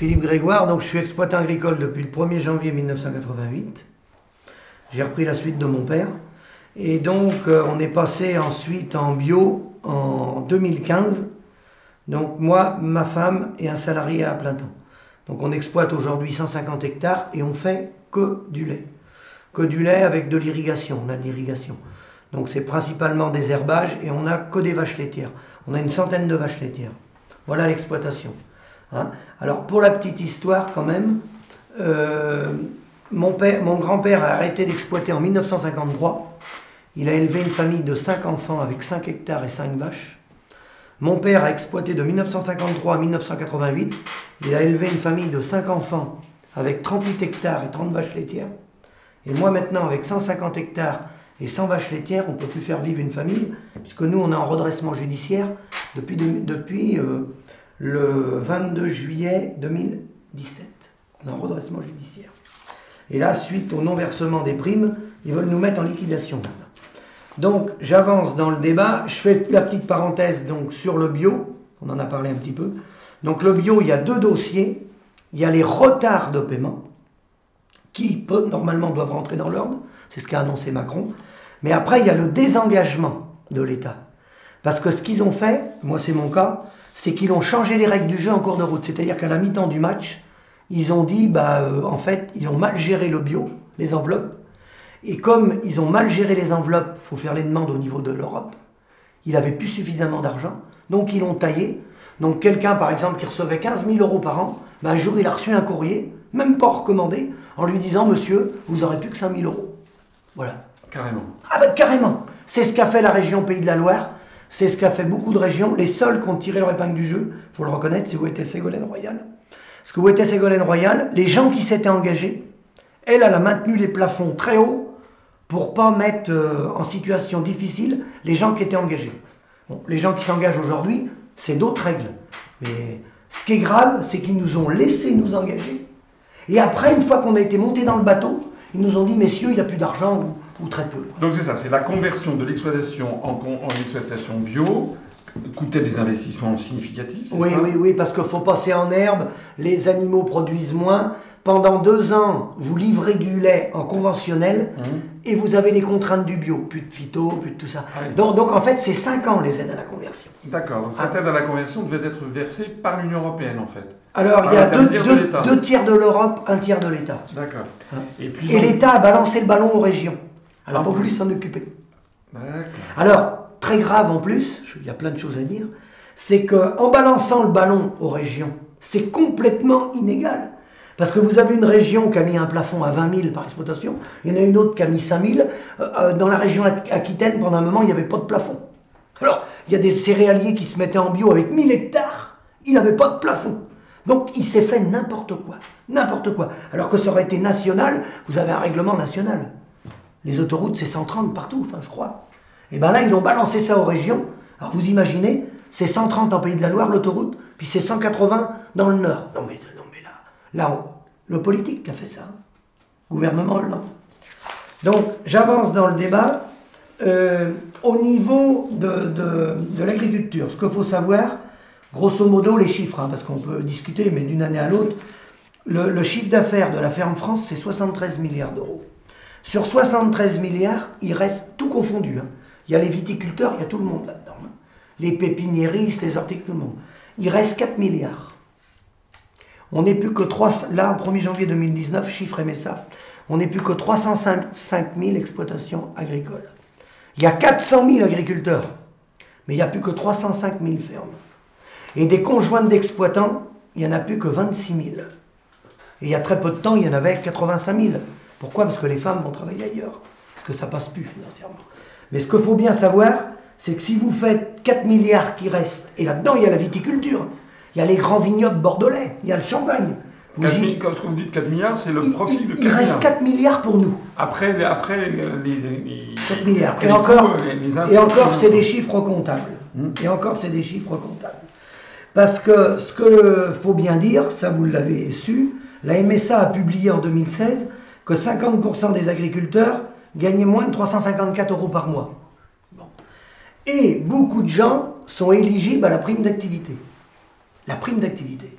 Philippe Grégoire, donc je suis exploitant agricole depuis le 1er janvier 1988. J'ai repris la suite de mon père. Et donc euh, on est passé ensuite en bio en 2015. Donc moi, ma femme et un salarié à plein temps. Donc on exploite aujourd'hui 150 hectares et on fait que du lait. Que du lait avec de l'irrigation. On a de l'irrigation. Donc c'est principalement des herbages et on n'a que des vaches laitières. On a une centaine de vaches laitières. Voilà l'exploitation. Hein. Alors pour la petite histoire quand même, euh, mon, mon grand-père a arrêté d'exploiter en 1953. Il a élevé une famille de 5 enfants avec 5 hectares et 5 vaches. Mon père a exploité de 1953 à 1988. Il a élevé une famille de 5 enfants avec 38 hectares et 30 vaches laitières. Et moi maintenant avec 150 hectares et 100 vaches laitières, on ne peut plus faire vivre une famille, puisque nous on est en redressement judiciaire depuis, depuis euh, le 22 juillet 2017. On est en redressement judiciaire. Et là, suite au non-versement des primes, ils veulent nous mettre en liquidation Donc, j'avance dans le débat. Je fais la petite parenthèse donc, sur le bio. On en a parlé un petit peu. Donc, le bio, il y a deux dossiers. Il y a les retards de paiement, qui normalement doivent rentrer dans l'ordre. C'est ce qu'a annoncé Macron. Mais après, il y a le désengagement de l'État. Parce que ce qu'ils ont fait, moi c'est mon cas, c'est qu'ils ont changé les règles du jeu en cours de route. C'est-à-dire qu'à la mi-temps du match, ils ont dit, bah, euh, en fait, ils ont mal géré le bio, les enveloppes. Et comme ils ont mal géré les enveloppes, il faut faire les demandes au niveau de l'Europe, il n'avait plus suffisamment d'argent, donc ils l'ont taillé. Donc quelqu'un, par exemple, qui recevait 15 000 euros par an, bah, un jour il a reçu un courrier, même pas recommandé, en lui disant, monsieur, vous aurez plus que 5 000 euros. Voilà. Carrément. Ah ben carrément. C'est ce qu'a fait la région Pays de la Loire. C'est ce qu'a fait beaucoup de régions. Les seuls qui ont tiré leur épingle du jeu, faut le reconnaître, c'est où était Ségolène Royal. Parce que où était Ségolène Royal, les gens qui s'étaient engagés, elle, elle a maintenu les plafonds très hauts pour pas mettre euh, en situation difficile les gens qui étaient engagés. Bon, les gens qui s'engagent aujourd'hui, c'est d'autres règles. Mais ce qui est grave, c'est qu'ils nous ont laissé nous engager. Et après, une fois qu'on a été monté dans le bateau, ils nous ont dit, messieurs, il n'y a plus d'argent ou, très peu. Donc c'est ça, c'est la conversion de l'exploitation en, exploitation bio coûtait des investissements significatifs. Oui, oui, oui, parce qu'il faut passer en herbe, les animaux produisent moins. Pendant deux ans, vous livrez du lait en conventionnel mmh. et vous avez les contraintes du bio, plus de phyto, plus de tout ça. Ah donc, donc, en fait, c'est cinq ans les aides à la conversion. D'accord, donc cette ah. aide à la conversion devait être versée par l'Union Européenne en fait. Alors, il y a deux, tiers de l'Europe, un tiers de l'État. D'accord. Hein. Et, l'État a balancé le ballon aux régions. Alors, pas voulu s'en occuper. Alors, très grave en plus, il y a plein de choses à dire, c'est qu'en balançant le ballon aux régions, c'est complètement inégal. Parce que vous avez une région qui a mis un plafond à 20 000 par exploitation, il y en a une autre qui a mis 5 000. Euh, euh, dans la région Aquitaine, pendant un moment, il n'y avait pas de plafond. Alors, il y a des céréaliers qui se mettaient en bio avec 1000 hectares, il n'avait pas de plafond. Donc il s'est fait n'importe quoi. N'importe quoi. Alors que ça aurait été national, vous avez un règlement national. Les autoroutes, c'est 130 partout, enfin je crois. Et bien là, ils ont balancé ça aux régions. Alors vous imaginez, c'est 130 en Pays de la Loire, l'autoroute, puis c'est 180 dans le Nord. Non mais, non, mais là, là le politique qui a fait ça. Gouvernement Hollande. Donc j'avance dans le débat. Euh, au niveau de, de l'agriculture, ce qu'il faut savoir, grosso modo les chiffres, hein, parce qu'on peut discuter, mais d'une année à l'autre, le, chiffre d'affaires de la ferme France, c'est 73 milliards d'euros. Sur 73 milliards, il reste tout confondu. Hein. Il y a les viticulteurs, il y a tout le monde là-dedans. Hein. Les pépiniéristes, les horticulteurs, tout le monde. Il reste 4 milliards. On n'est plus que 3, là, au 1er janvier 2019, chiffre MSA, on n'est plus que 305 000 exploitations agricoles. Il y a 400 000 agriculteurs, mais il n'y a plus que 305 000 fermes. Et des conjointes d'exploitants, il n'y en a plus que 26 000. Et il y a très peu de temps, il y en avait 85 000. Pourquoi? Parce que les femmes vont travailler ailleurs. Parce que ça passe plus financièrement. Mais ce qu'il faut bien savoir, c'est que si vous faites 4 milliards qui restent, et là-dedans il y a la viticulture, il y a les grands vignobles bordelais, il y a le champagne. Vous quand vous dites 4 milliards, c'est le profit de 4 Il reste 4 milliards pour nous. Après, après les, 4 milliards. Et encore, et encore c'est des chiffres comptables. Hmm. Et encore, c'est des chiffres comptables. Parce que ce qu'il faut bien dire, ça vous l'avez su, la MSA a publié en 2016 que 50% des agriculteurs gagnaient moins de 354 euros par mois. Et beaucoup de gens sont éligibles à la prime d'activité. La prime d'activité.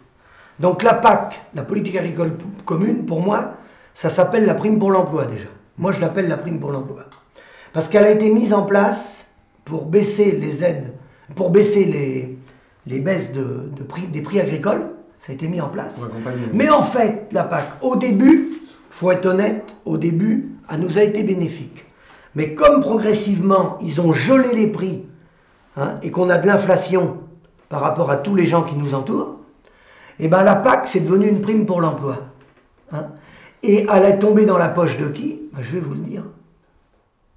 Donc la PAC, la politique agricole commune, pour moi, ça s'appelle la prime pour l'emploi déjà. Moi, je l'appelle la prime pour l'emploi. Parce qu'elle a été mise en place pour baisser les aides, pour baisser les, les baisses de, prix, des prix agricoles. Ça a été mis en place. Mais en fait, la PAC, au début, faut être honnête, au début, elle nous a été bénéfique. Mais comme progressivement, ils ont gelé les prix hein, et qu'on a de l'inflation par rapport à tous les gens qui nous entourent, et eh ben la PAC, c'est devenu une prime pour l'emploi. Hein. Et elle est tombée dans la poche de qui? Ben, Je vais vous le dire.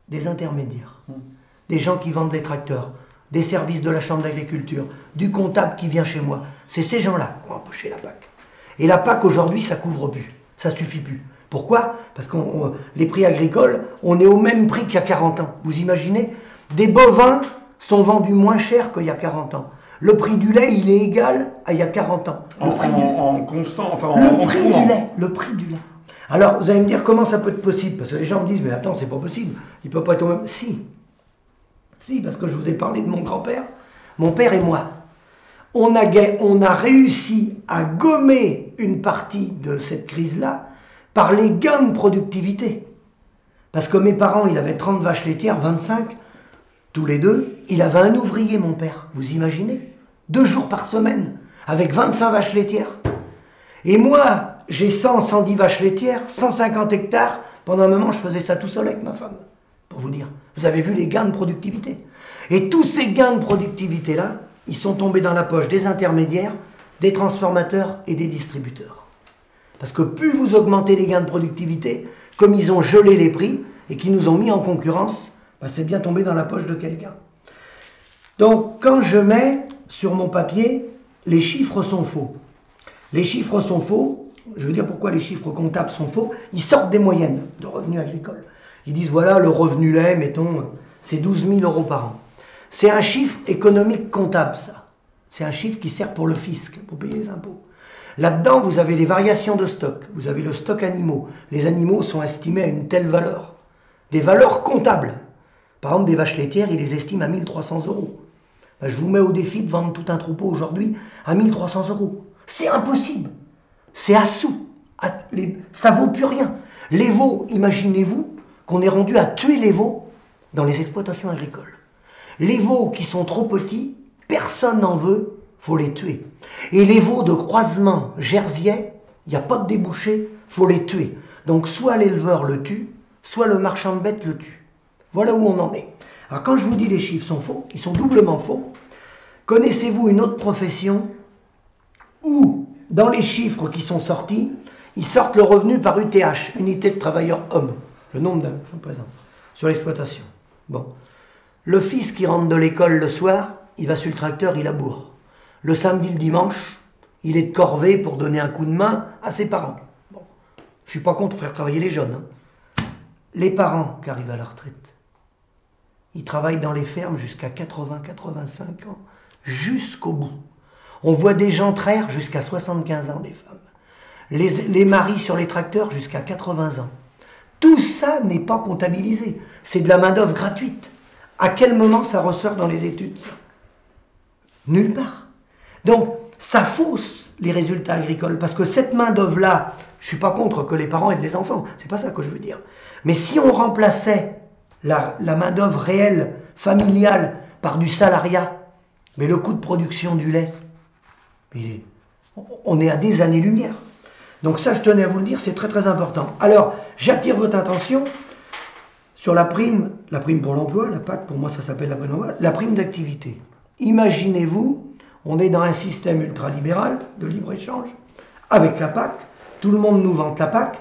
Des intermédiaires. Hmm. Des gens qui vendent des tracteurs, des services de la Chambre d'agriculture, du comptable qui vient chez moi. C'est ces gens-là qui ont empoché la PAC. Et la PAC, aujourd'hui, ça couvre plus. Ça suffit plus. Pourquoi? Parce que les prix agricoles, on est au même prix qu'il y a 40 ans. Vous imaginez? Des bovins sont vendus moins cher qu'il y a 40 ans. Le prix du lait, il est égal à il y a 40 ans. Le prix en, constant, enfin en, le prix du lait, le prix du lait. Alors, vous allez me dire comment ça peut être possible? Parce que les gens me disent, mais attends, c'est pas possible. Il peut pas être au même. Si. Si, parce que je vous ai parlé de mon grand-père, mon père et moi. On a, on a réussi à gommer une partie de cette crise-là par les gains de productivité. Parce que mes parents, il avait 30 vaches laitières, 25, tous les deux. Il avait un ouvrier, mon père, vous imaginez? Deux jours par semaine, avec 25 vaches laitières. Et moi, j'ai 100, 110 vaches laitières, 150 hectares. Pendant un moment, je faisais ça tout seul avec ma femme, pour vous dire. Vous avez vu les gains de productivité. Et tous ces gains de productivité-là, ils sont tombés dans la poche des intermédiaires, des transformateurs et des distributeurs. Parce que plus vous augmentez les gains de productivité, comme ils ont gelé les prix et qui nous ont mis en concurrence, bah, c'est bien tombé dans la poche de quelqu'un. Donc quand je mets sur mon papier, les chiffres sont faux. Les chiffres sont faux. Je veux dire pourquoi les chiffres comptables sont faux. Ils sortent des moyennes de revenus agricoles. Ils disent voilà, le revenu lait, mettons, c'est 12 000 euros par an. C'est un chiffre économique comptable, ça. C'est un chiffre qui sert pour le fisc, pour payer les impôts. Là-dedans, vous avez les variations de stock, vous avez le stock animaux. Les animaux sont estimés à une telle valeur. Des valeurs comptables. Par exemple, des vaches laitières, ils les estiment à 1300 euros. Ben, je vous mets au défi de vendre tout un troupeau aujourd'hui à 1300 euros. C'est impossible. C'est à sous. Ça vaut plus rien. Les veaux, imaginez-vous qu'on est rendu à tuer les veaux dans les exploitations agricoles. Les veaux qui sont trop petits, personne n'en veut, faut les tuer. Et les veaux de croisement jersiais, il n'y a pas de débouché, faut les tuer. Donc soit l'éleveur le tue, soit le marchand de bêtes le tue. Voilà où on en est. Alors quand je vous dis les chiffres sont faux, ils sont doublement faux. Connaissez-vous une autre profession où, dans les chiffres qui sont sortis, ils sortent le revenu par UTH, unité de travailleurs hommes, le nombre d'un présent, sur l'exploitation. Bon. Le fils qui rentre de l'école le soir, il va sur le tracteur, il laboure. Le samedi, le dimanche, il est de corvée pour donner un coup de main à ses parents. Bon, je suis pas contre faire travailler les jeunes. Hein. Les parents qui arrivent à la retraite, ils travaillent dans les fermes jusqu'à 80-85 ans, jusqu'au bout. On voit des gens traire jusqu'à 75 ans, des femmes. Les, les maris sur les tracteurs jusqu'à 80 ans. Tout ça n'est pas comptabilisé. C'est de la main-d'œuvre gratuite. À quel moment ça ressort dans les études, ça? Nulle part. Donc, ça fausse les résultats agricoles, parce que cette main-d'œuvre-là, je ne suis pas contre que les parents aident les enfants, c'est pas ça que je veux dire. Mais si on remplaçait la, main-d'œuvre réelle, familiale, par du salariat, mais le coût de production du lait, on est à des années-lumière. Donc ça, je tenais à vous le dire, c'est très très important. Alors, j'attire votre attention sur la prime, la prime pour l'emploi, la PAC, pour moi ça s'appelle la prime la prime d'activité. Imaginez-vous on est dans un système ultralibéral de libre-échange avec la PAC. Tout le monde nous vante la PAC.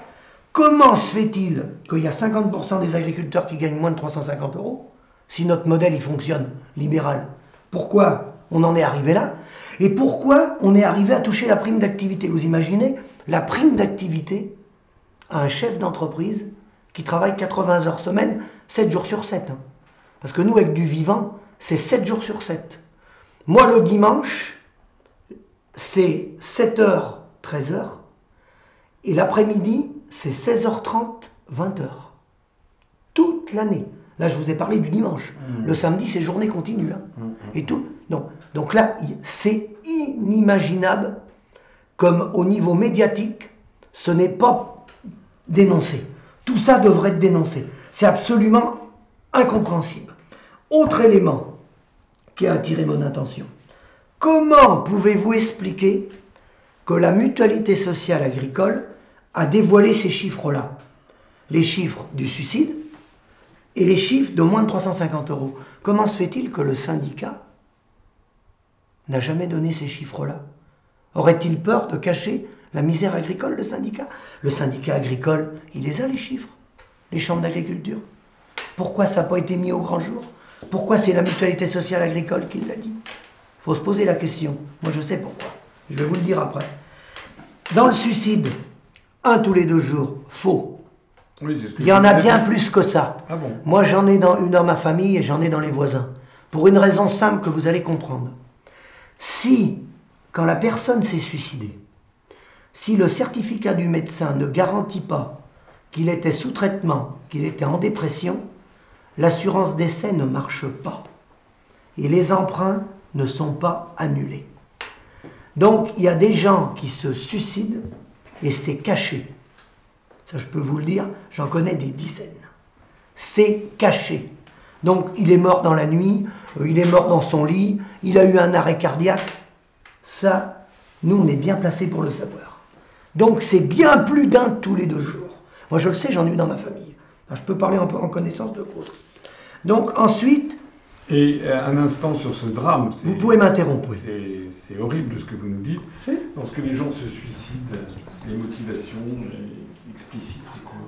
Comment se fait-il qu'il y a 50% des agriculteurs qui gagnent moins de 350 euros si notre modèle il fonctionne libéral? Pourquoi on en est arrivé là? Et pourquoi on est arrivé à toucher la prime d'activité? Vous imaginez la prime d'activité à un chef d'entreprise qui travaille 80 heures semaine, 7 jours sur 7. Hein. Parce que nous, avec du vivant, c'est 7 jours sur 7. Moi, le dimanche, c'est 7h, 13h. Et l'après-midi, c'est 16h30, 20h. Toute l'année. Là, je vous ai parlé du dimanche. Mmh. Le samedi, c'est journée continue. Hein. Mmh, mmh. Et tout. Donc là, c'est inimaginable comme au niveau médiatique, ce n'est pas dénoncé. Tout ça devrait être dénoncé. C'est absolument incompréhensible. Autre élément qui a attiré mon attention. Comment pouvez-vous expliquer que la mutualité sociale agricole a dévoilé ces chiffres-là? Les chiffres du suicide et les chiffres de moins de 350 euros. Comment se fait-il que le syndicat n'a jamais donné ces chiffres-là? Aurait-il peur de cacher la misère agricole, le syndicat? Le syndicat agricole, il les a les chiffres, les chambres d'agriculture. Pourquoi ça n'a pas été mis au grand jour? Pourquoi c'est la mutualité sociale agricole qui l'a dit Il faut se poser la question. Moi je sais pourquoi. Je vais vous le dire après. Dans le suicide, un tous les deux jours, faux. il y en a bien plus que ça. Ah bon Moi j'en ai dans une dans ma famille et j'en ai dans les voisins. Pour une raison simple que vous allez comprendre. Si, quand la personne s'est suicidée, si le certificat du médecin ne garantit pas qu'il était sous traitement, qu'il était en dépression, l'assurance décès ne marche pas. Et les emprunts ne sont pas annulés. Donc il y a des gens qui se suicident et c'est caché. Ça je peux vous le dire, j'en connais des dizaines. C'est caché. Donc il est mort dans la nuit, euh, il est mort dans son lit, il a eu un arrêt cardiaque. Ça, nous on est bien placés pour le savoir. Donc c'est bien plus d'un tous les deux jours. Moi je le sais, j'en ai eu dans ma famille. je peux parler en connaissance de cause. Donc ensuite... Et euh, un instant sur ce drame. Vous pouvez m'interrompre. C'est horrible ce que vous nous dites. Lorsque les gens se suicident, les motivations explicites, c'est quoi?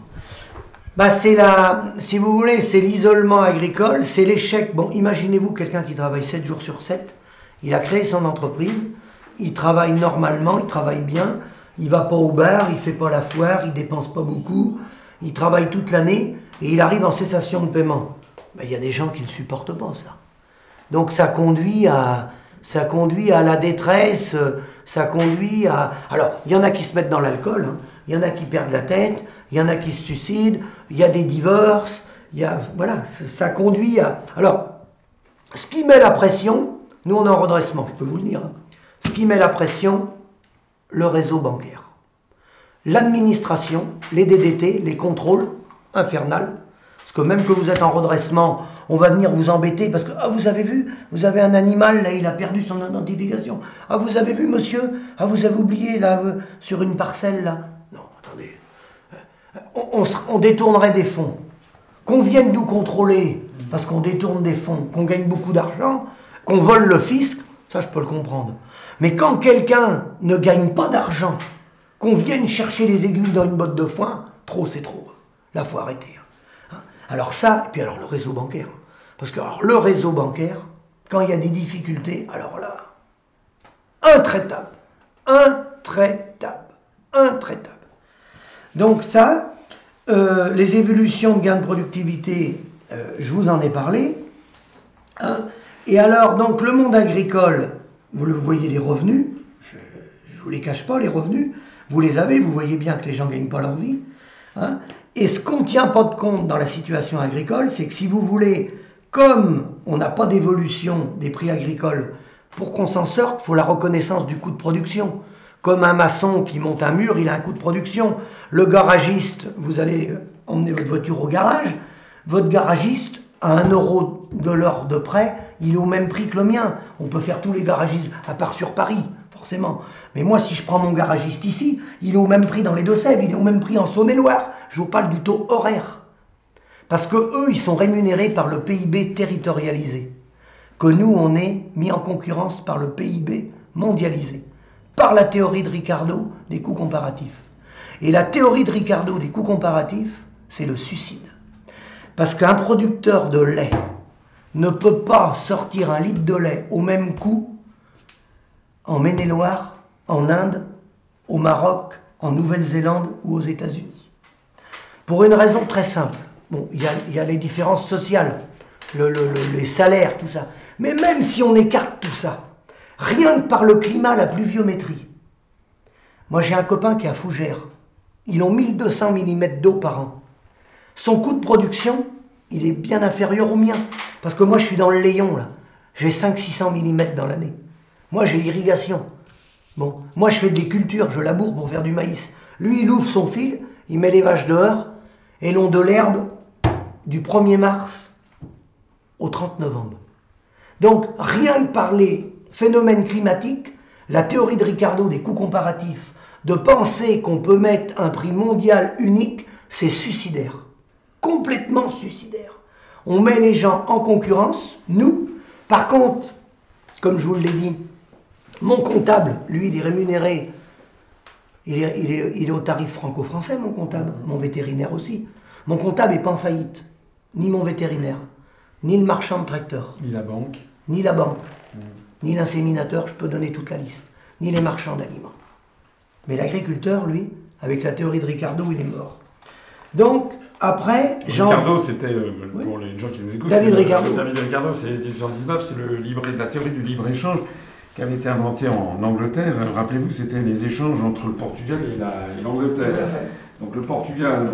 Bah c'est la, si vous voulez, c'est l'isolement agricole, c'est l'échec. Bon, imaginez-vous quelqu'un qui travaille 7 jours sur 7, il a créé son entreprise, il travaille normalement, il travaille bien, il va pas au bar, il fait pas la foire, il dépense pas beaucoup, il travaille toute l'année et il arrive en cessation de paiement. Ben, il y a des gens qui ne supportent pas ça. Donc ça conduit à, la détresse, ça conduit à... Alors, il y en a qui se mettent dans l'alcool, hein. il y en a qui perdent la tête, il y en a qui se suicident, il y a des divorces, il y a... Voilà, ça conduit à... Alors, ce qui met la pression, nous on est en redressement, je peux vous le dire, hein. ce qui met la pression, le réseau bancaire. L'administration, les DDT, les contrôles infernales, que même que vous êtes en redressement, on va venir vous embêter parce que, ah, vous avez vu, vous avez un animal, là, il a perdu son identification. Ah, vous avez vu, monsieur Ah, vous avez oublié, là, euh, sur une parcelle, là. Non, attendez. Euh, on, détournerait des fonds. Qu'on vienne nous contrôler parce qu'on détourne des fonds, qu'on gagne beaucoup d'argent, qu'on vole le fisc, ça, je peux le comprendre. Mais quand quelqu'un ne gagne pas d'argent, qu'on vienne chercher les aiguilles dans une botte de foin, trop, c'est trop. Là, faut arrêter. Alors ça, et puis alors le réseau bancaire. Parce que le réseau bancaire, quand il y a des difficultés, alors là, intraitable. Intraitable. Intraitable. Donc ça, euh, les évolutions de gains de productivité, euh, je vous en ai parlé. Hein. Et alors, donc le monde agricole, vous le voyez les revenus, je ne vous les cache pas, les revenus, vous les avez, vous voyez bien que les gens ne gagnent pas leur vie. Hein. Et ce qu'on ne tient pas de compte dans la situation agricole, c'est que si vous voulez, comme on n'a pas d'évolution des prix agricoles, pour qu'on s'en sorte, il faut la reconnaissance du coût de production. Comme un maçon qui monte un mur, il a un coût de production. Le garagiste, vous allez emmener votre voiture au garage, votre garagiste, à un euro de l'heure de près, il est au même prix que le mien. On peut faire tous les garagistes, à part sur Paris, forcément. Mais moi, si je prends mon garagiste ici, il est au même prix dans les Deux-Sèvres, il est au même prix en Saône-et-Loire. Je vous parle du taux horaire. Parce que eux, ils sont rémunérés par le PIB territorialisé. Que nous, on est mis en concurrence par le PIB mondialisé. Par la théorie de Ricardo des coûts comparatifs. Et la théorie de Ricardo des coûts comparatifs, c'est le suicide. Parce qu'un producteur de lait ne peut pas sortir un litre de lait au même coût en Maine-et-Loire, en Inde, au Maroc, en Nouvelle-Zélande ou aux États-Unis. Pour une raison très simple. Bon, il y a, les différences sociales, les salaires, tout ça. Mais même si on écarte tout ça, rien que par le climat, la pluviométrie. Moi, j'ai un copain qui est à Fougères. Ils ont 1200 mm d'eau par an. Son coût de production, il est bien inférieur au mien. Parce que moi, je suis dans le Léon, là. J'ai 500-600 mm dans l'année. Moi, j'ai l'irrigation. Bon, moi je fais des cultures, je laboure pour faire du maïs. Lui, il ouvre son fil, il met les vaches dehors, et l'on de l'herbe du 1er mars au 30 novembre. Donc, rien que par les phénomènes climatiques, la théorie de Ricardo des coûts comparatifs, de penser qu'on peut mettre un prix mondial unique, c'est suicidaire. Complètement suicidaire. On met les gens en concurrence, nous. Par contre, comme je vous l'ai dit, mon comptable, lui, il est rémunéré, il est, il est, il est au tarif franco-français, mon comptable, mon vétérinaire aussi. Mon comptable n'est pas en faillite, ni mon vétérinaire, ni le marchand de tracteurs. Ni la banque. Ni la banque, ni l'inséminateur, je peux donner toute la liste, ni les marchands d'aliments. Mais l'agriculteur, lui, avec la théorie de Ricardo, il est mort. Donc, après, Jean... Ricardo, c'était, euh, pour les gens qui nous écoutent... David Ricardo. David Ricardo, c'est 1819, c'est le libre, la théorie du libre-échange qui avait été inventée en Angleterre. Rappelez-vous, c'était les échanges entre le Portugal et l'Angleterre. Donc le Portugal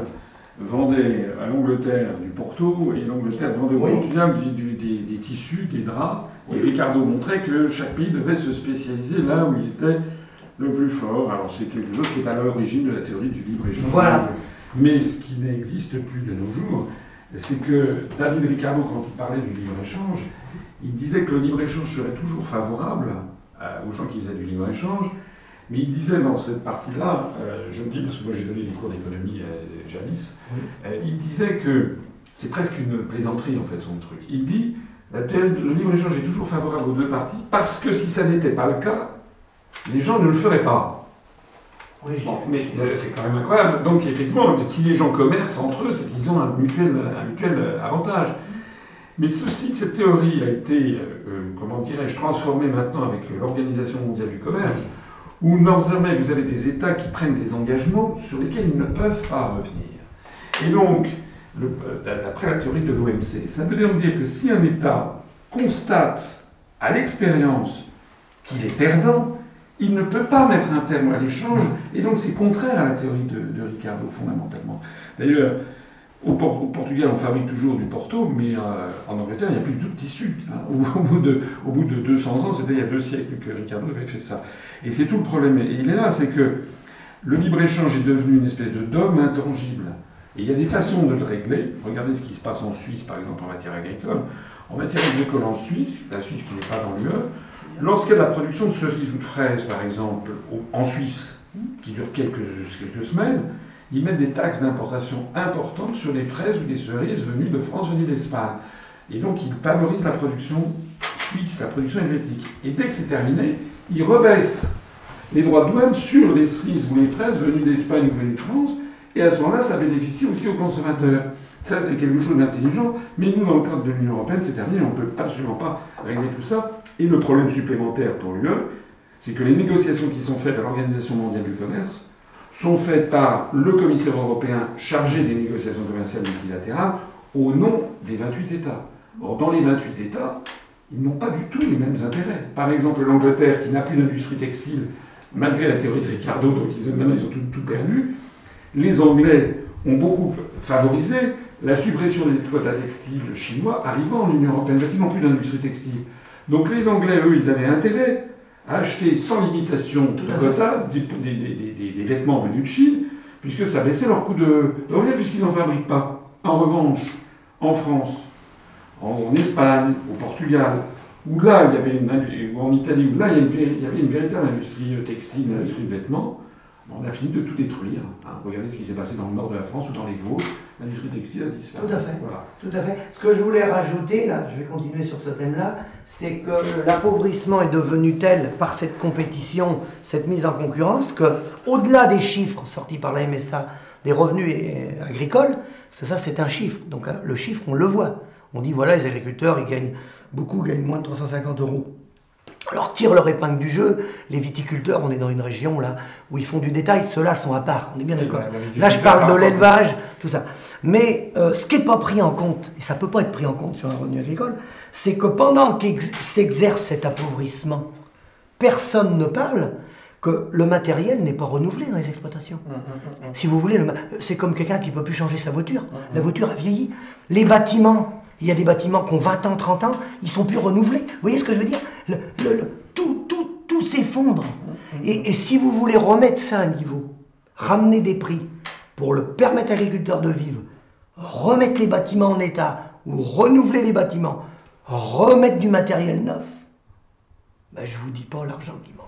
vendait à l'Angleterre du Porto et l'Angleterre vendait au Oui. Portugal du- du- des, des tissus, des draps. Et Ricardo montrait que chaque pays devait se spécialiser là où il était le plus fort. Alors c'est quelque chose qui est à l'origine de la théorie du libre-échange. Voilà. Mais ce qui n'existe plus de nos jours, c'est que David Ricardo, quand il parlait du libre-échange, il disait que le libre-échange serait toujours favorable aux gens qui faisaient du libre-échange, mais il disait dans cette partie-là, euh, je le dis parce que moi j'ai donné des cours d'économie à jadis, euh, il disait que c'est presque une plaisanterie en fait son truc. Il dit la théorie de- le libre-échange est toujours favorable aux deux parties parce que si ça n'était pas le cas, les gens ne le feraient pas. Oui, Bon, mais euh, c'est quand même incroyable. Donc effectivement, si les gens commercent entre eux, c'est qu'ils ont un mutuel, un mutuel euh, avantage. Mais ceci, cette théorie a été, euh, euh, comment dirais-je, transformée maintenant avec l'Organisation mondiale du commerce, où désormais vous avez des États qui prennent des engagements sur lesquels ils ne peuvent pas revenir. Et donc, euh, d'après la théorie de l'OMC, ça veut dire que si un État constate à l'expérience qu'il est perdant, il ne peut pas mettre un terme à l'échange, et donc c'est contraire à la théorie de, de Ricardo, fondamentalement. D'ailleurs, au, Por- au Portugal, on fabrique toujours du Porto, mais euh, en Angleterre, il n'y a plus du tout de tissu. hein. Au, bout de, au bout de 200 ans, c'était il y a deux siècles que Ricardo avait fait ça. Et c'est tout le problème. Et il est là, c'est que le libre-échange est devenu une espèce de dogme intangible. Et il y a des façons de le régler. Regardez ce qui se passe en Suisse, par exemple, en matière agricole. En matière agricole en Suisse, la Suisse qui n'est pas dans l'UE, lorsqu'il y a la production de cerises ou de fraises, par exemple, en Suisse, qui dure quelques semaines, ils mettent des taxes d'importation importantes sur les fraises ou des cerises venues de France, venues d'Espagne. Et donc ils favorisent la production suisse, la production helvétique. Et dès que c'est terminé, ils rebaissent les droits de douane sur les cerises ou les fraises venues d'Espagne ou venues de France, et à ce moment-là, ça bénéficie aussi aux consommateurs. Ça, c'est quelque chose d'intelligent, mais nous, dans le cadre de l'Union Européenne, c'est terminé, on ne peut absolument pas régler tout ça. Et le problème supplémentaire pour l'UE, c'est que les négociations qui sont faites à l'Organisation mondiale du commerce sont faites par le commissaire européen chargé des négociations commerciales multilatérales au nom des 28 États. Or, dans les 28 États, ils n'ont pas du tout les mêmes intérêts. Par exemple, l'Angleterre, qui n'a plus d'industrie textile, malgré la théorie de Ricardo, donc ils, maintenant ils ont tout, tout perdu, les Anglais ont beaucoup favorisé la suppression des quotas textiles chinois arrivant en Union européenne, parce qu'ils n'ont plus d'industrie textile. Donc les Anglais, eux, ils avaient intérêt à acheter sans limitation de quotas des, des- des- des- vêtements venus de Chine, puisque ça baissait leur coût de, de revient, puisqu'ils n'en fabriquent pas. En revanche, en France, en, en Espagne, au Portugal, où là, il y avait une, en Italie, où là, il y, a une y avait une véritable industrie euh, textile, une industrie de vêtements, on a fini de tout détruire. hein. Regardez ce qui s'est passé dans le nord de la France ou dans les Vosges, l'industrie textile a disparu. Tout à fait. Voilà. Tout à fait. Ce que je voulais rajouter, là, je vais continuer sur ce thème-là, c'est que l'appauvrissement est devenu tel par cette compétition, cette mise en concurrence, que au-delà des chiffres sortis par la MSA des revenus eh, agricoles, parce que ça c'est un chiffre, donc hein, le chiffre on le voit. On dit voilà, les agriculteurs ils gagnent beaucoup, gagnent moins de 350 euros. Alors tirent leur épingle du jeu, les viticulteurs, on est dans une région là où ils font du détail, ceux-là sont à part, on est bien d'accord. Là je parle de l'élevage, tout ça. Mais euh, ce qui n'est pas pris en compte, et ça ne peut pas être pris en compte sur un revenu agricole, c'est que pendant qu'il s'exerce cet appauvrissement, personne ne parle que le matériel n'est pas renouvelé dans les exploitations. Si vous voulez, c'est comme quelqu'un qui ne peut plus changer sa voiture. La voiture a vieilli. Les bâtiments, il y a des bâtiments qui ont 20 ans, 30 ans, ils sont plus renouvelés. Vous voyez ce que je veux dire? Tout, tout, tout s'effondre. Et, si vous voulez remettre ça à niveau, ramener des prix pour le permettre à l'agriculteur de vivre, remettre les bâtiments en état ou renouveler les bâtiments, remettre du matériel neuf, ben je vous dis pas l'argent qui manque.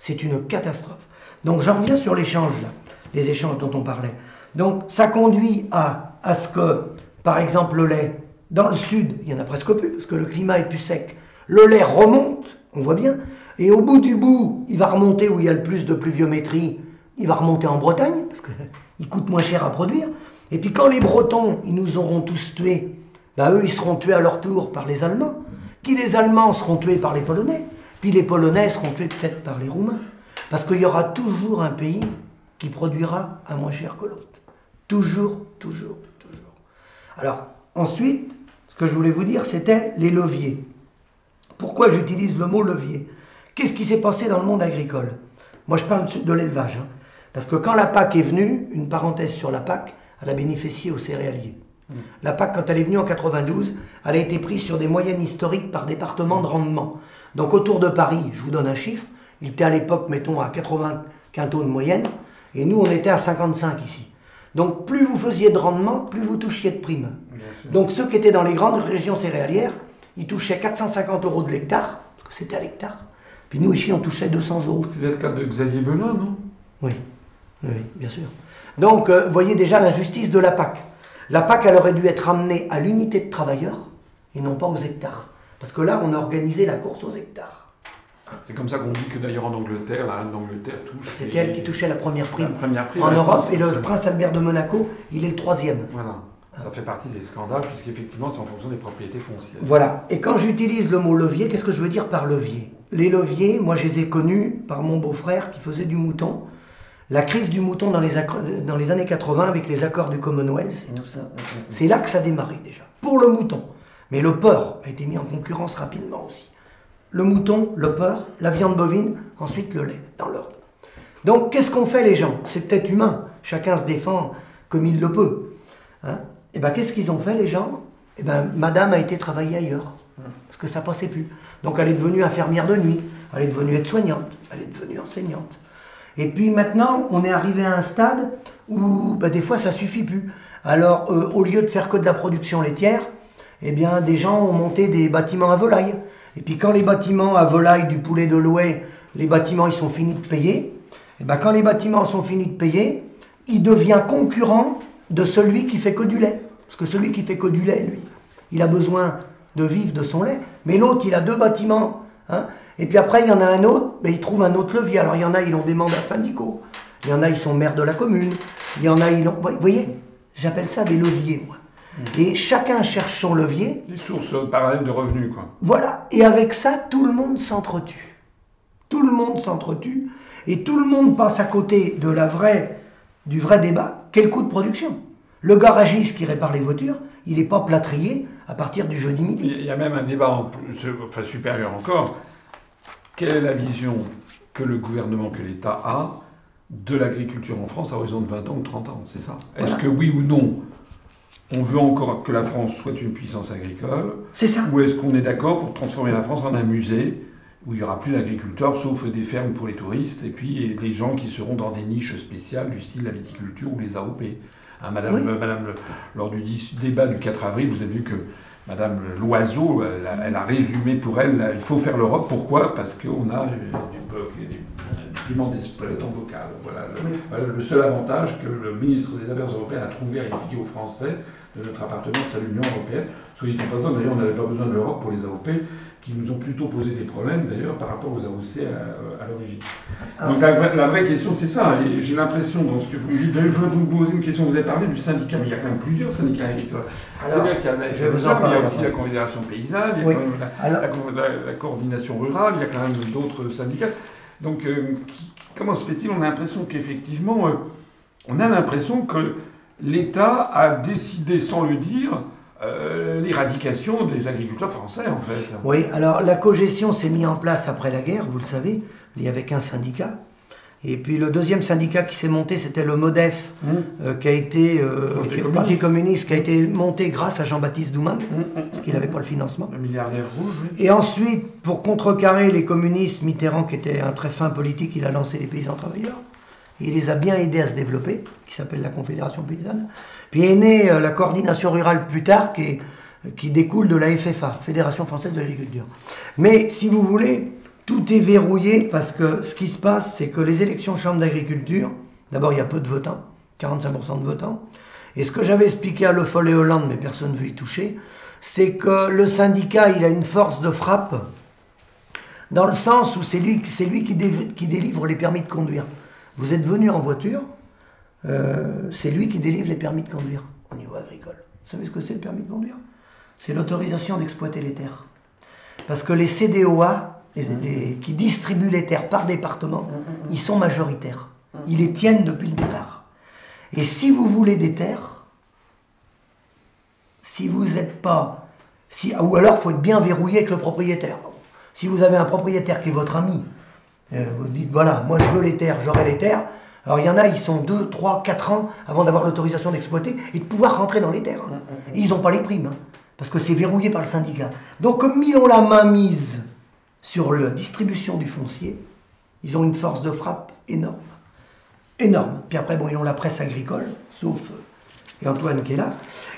C'est une catastrophe. Donc j'en reviens sur l'échange là, les échanges dont on parlait. Donc ça conduit à ce que, par exemple, le lait, dans le sud, il y en a presque plus parce que le climat est plus sec. Le lait remonte, on voit bien, et au bout du bout, il va remonter où il y a le plus de pluviométrie, il va remonter en Bretagne parce qu'il coûte moins cher à produire. Et puis quand les Bretons, ils nous auront tous tués, ben eux, ils seront tués à leur tour par les Allemands. Qui les Allemands seront tués par les Polonais? Puis les Polonais seront tués peut-être par les Roumains. Parce qu'il y aura toujours un pays qui produira à moins cher que l'autre. Toujours, toujours, toujours. Alors, ensuite, que je voulais vous dire, c'était les leviers. Pourquoi j'utilise le mot levier? Qu'est-ce qui s'est passé dans le monde agricole? Moi, je parle de l'élevage. Hein. parce que quand la PAC est venue, une parenthèse sur la PAC, elle a bénéficié aux céréaliers. Mmh. La PAC, quand elle est venue en 92, elle a été prise sur des moyennes historiques par département de rendement. Donc autour de Paris, je vous donne un chiffre, il était à l'époque, mettons, à 80 quintaux de moyenne, et nous, on était à 55 ici. Donc plus vous faisiez de rendement, plus vous touchiez de primes. Donc ceux qui étaient dans les grandes régions céréalières, ils touchaient 450 euros de l'hectare, parce que c'était à l'hectare. Puis nous, ici, on touchait 200 euros. C'était le cas de Xavier Belin, non? Oui. oui, bien sûr. Donc, euh, vous voyez déjà l'injustice de la PAC. La PAC, elle aurait dû être ramenée à l'unité de travailleurs et non pas aux hectares. Parce que là, on a organisé la course aux hectares. C'est comme ça qu'on dit que d'ailleurs en Angleterre, la reine d'Angleterre touche. C'était elle qui touchait la première prime, en Europe et le prince Albert de Monaco, il est le troisième. Voilà. Ça fait partie des scandales, puisqu'effectivement, c'est en fonction des propriétés foncières. Voilà. Et quand j'utilise le mot levier, qu'est-ce que je veux dire par levier? Les leviers, moi, je les ai connus par mon beau-frère qui faisait du mouton. La crise du mouton dans les, dans les années 80 avec les accords du Commonwealth et tout ça. C'est là que ça a démarré déjà. Pour le mouton. Mais le porc a été mis en concurrence rapidement aussi. Le mouton, le porc, la viande bovine, ensuite le lait, dans l'ordre. Donc qu'est-ce qu'ont fait les gens? C'est peut-être humain, chacun se défend comme il le peut. hein. Eh ben qu'est-ce qu'ils ont fait les gens? Eh ben madame a été travailler ailleurs, parce que ça passait plus. Donc elle est devenue infirmière de nuit, elle est devenue aide-soignante, elle est devenue enseignante. Et puis maintenant, on est arrivé à un stade où ben, des fois ça suffit plus. Alors euh, au lieu de faire que de la production laitière, eh bien, des gens ont monté des bâtiments à volaille. Et puis quand les bâtiments à volaille du poulet de Louet, les bâtiments ils sont finis de payer, et eh bien quand les bâtiments sont finis de payer, il devient concurrent de celui qui fait que du lait. Parce que celui qui fait que du lait, lui, il a besoin de vivre de son lait. Mais l'autre, il a deux bâtiments. Hein. et puis après, il y en a un autre, mais il trouve un autre levier. Alors il y en a, ils ont des mandats syndicaux. Il y en a, ils sont maires de la commune. Il y en a, ils ont... Vous voyez, j'appelle ça des leviers, moi. Et chacun cherche son levier. Des sources parallèles de revenus, quoi. Voilà. Et avec ça, tout le monde s'entretue. Tout le monde s'entretue. Et tout le monde passe à côté de la vraie, du vrai débat. Quel coût de production? Le garagiste qui répare les voitures, il n'est pas plâtrier à partir du jeudi midi. Il y a même un débat enfin, supérieur encore. Quelle est la vision que le gouvernement, que l'État a de l'agriculture en France à horizon de 20 ans ou 30 ans? C'est ça? Est-ce que oui ou non on veut encore que la France soit une puissance agricole? C'est ça. Ou est-ce qu'on est d'accord pour transformer la France en un musée où il n'y aura plus d'agriculteurs sauf des fermes pour les touristes et puis les gens qui seront dans des niches spéciales du style la viticulture ou les AOP hein, Madame, Madame lors du débat du 4 avril, vous avez vu que Madame Loiseau, elle a, résumé pour elle, il faut faire l'Europe. Pourquoi? Parce qu'on a du, du, piment d'Espelette en bocal. Voilà le, seul avantage que le ministre des Affaires européennes a trouvé à expliquer aux Français, de notre appartenance à l'Union européenne. Soyez en passant, d'ailleurs, on n'avait pas besoin de l'Europe pour les AOP, qui nous ont plutôt posé des problèmes, d'ailleurs, par rapport aux AOC à, l'origine. Ah, Donc la, vraie question, c'est ça. Et j'ai l'impression, dans ce que vous me dites, je voudrais vous poser une question. Vous avez parlé du syndicat, mais il y a quand même plusieurs syndicats agricoles. C'est-à-dire qu'il y a la il y a aussi la Confédération paysanne, il y a quand même la, coordination rurale, il y a quand même d'autres syndicats. Donc, euh, comment se fait-il? On a l'impression qu'effectivement, euh, on a l'impression que l'État a décidé, sans le dire, euh, l'éradication des agriculteurs français, en fait. Oui, alors la cogestion s'est mise en place après la guerre, vous le savez, il y avait qu'un syndicat. Et puis le deuxième syndicat qui s'est monté, c'était le MODEF, Mmh. euh, qui a été, euh, Parti communiste. Parti communiste, qui a été monté grâce à Jean-Baptiste Douman, Mmh, mmh, parce qu'il n'avait pas le financement. Le milliardaire rouge, oui. Et ensuite, pour contrecarrer les communistes, Mitterrand, qui était un très fin politique, il a lancé les paysans travailleurs. Il les a bien aidés à se développer, qui s'appelle la Confédération paysanne. Puis est née euh, la coordination rurale plus tard, qui, découle de la FFA, Fédération française de l'agriculture. Mais si vous voulez, tout est verrouillé parce que ce qui se passe, c'est que les élections chambres d'agriculture, d'abord il y a peu de votants, 45% de votants. Et ce que j'avais expliqué à Le Foll et Hollande, mais personne ne veut y toucher, c'est que le syndicat, il a une force de frappe dans le sens où c'est lui, qui délivre les permis de conduire. Vous êtes venu en voiture, euh, c'est lui qui délivre les permis de conduire au niveau agricole. Vous savez ce que c'est le permis de conduire? C'est l'autorisation d'exploiter les terres. Parce que les CDOA, les- les- qui distribuent les terres par département, ils sont majoritaires. Ils les tiennent depuis le départ. Et si vous voulez des terres, si vous n'êtes pas. Si, ou alors, il faut être bien verrouillé avec le propriétaire. Si vous avez un propriétaire qui est votre ami, euh, vous dites voilà, moi je veux les terres, j'aurai les terres. Alors il y en a, ils sont 2, 3, 4 ans avant d'avoir l'autorisation d'exploiter et de pouvoir rentrer dans les terres. hein. Et ils n'ont pas les primes, hein, parce que c'est verrouillé par le syndicat. Donc comme ils ont la main mise sur la distribution du foncier, ils ont une force de frappe énorme. Énorme. Puis après, bon, ils ont la presse agricole, sauf euh, et Antoine qui est là.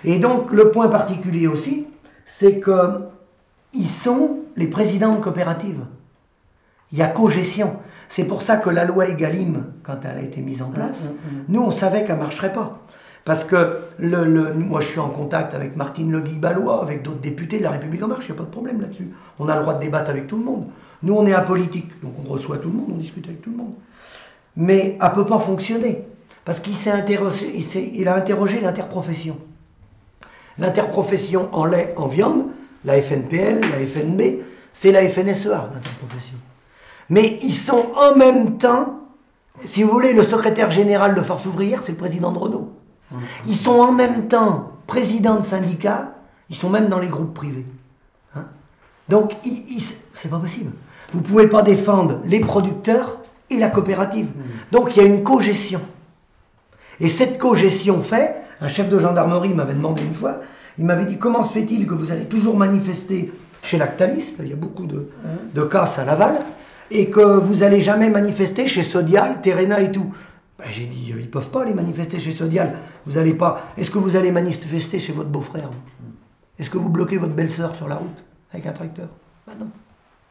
Et donc, le point particulier aussi, c'est que ils sont les présidents de coopératives. Il y a cogestion. C'est pour ça que la loi Egalim, quand elle a été mise en place, nous, on savait qu'elle ne marcherait pas. Parce que le, le- moi, je suis en contact avec Martine Le Guy-Ballois, avec d'autres députés de La République En Marche, il n'y a pas de problème là-dessus. On a le droit de débattre avec tout le monde. Nous, on est apolitique, donc on reçoit tout le monde, on discute avec tout le monde. Mais elle ne peut pas fonctionner. Parce qu'il s'est interrogé, il, s'est- il a interrogé l'interprofession. L'interprofession en lait, en viande, la FNPL, la FNB, c'est la FNSEA, l'interprofession. Mais ils sont en même temps, si vous voulez, le secrétaire général de Force ouvrière, c'est le président de Renault. Ils sont en même temps présidents de syndicats, ils sont même dans les groupes privés. Hein Donc, c'est pas possible. Vous pouvez pas défendre les producteurs et la coopérative. Donc, il y a une cogestion. Et cette cogestion fait, un chef de gendarmerie m'avait demandé une fois, il m'avait dit comment se fait-il que vous allez toujours manifester chez Lactalis, il y a beaucoup de, de casses à Laval, et que vous allez jamais manifester chez Sodial, Terena et tout. Ben, J'ai dit, euh, ils peuvent pas aller manifester chez Sodial. Vous allez pas. Est-ce que vous allez manifester chez votre beau-frère Est-ce que vous bloquez votre belle-sœur sur la route avec un tracteur? Ben non.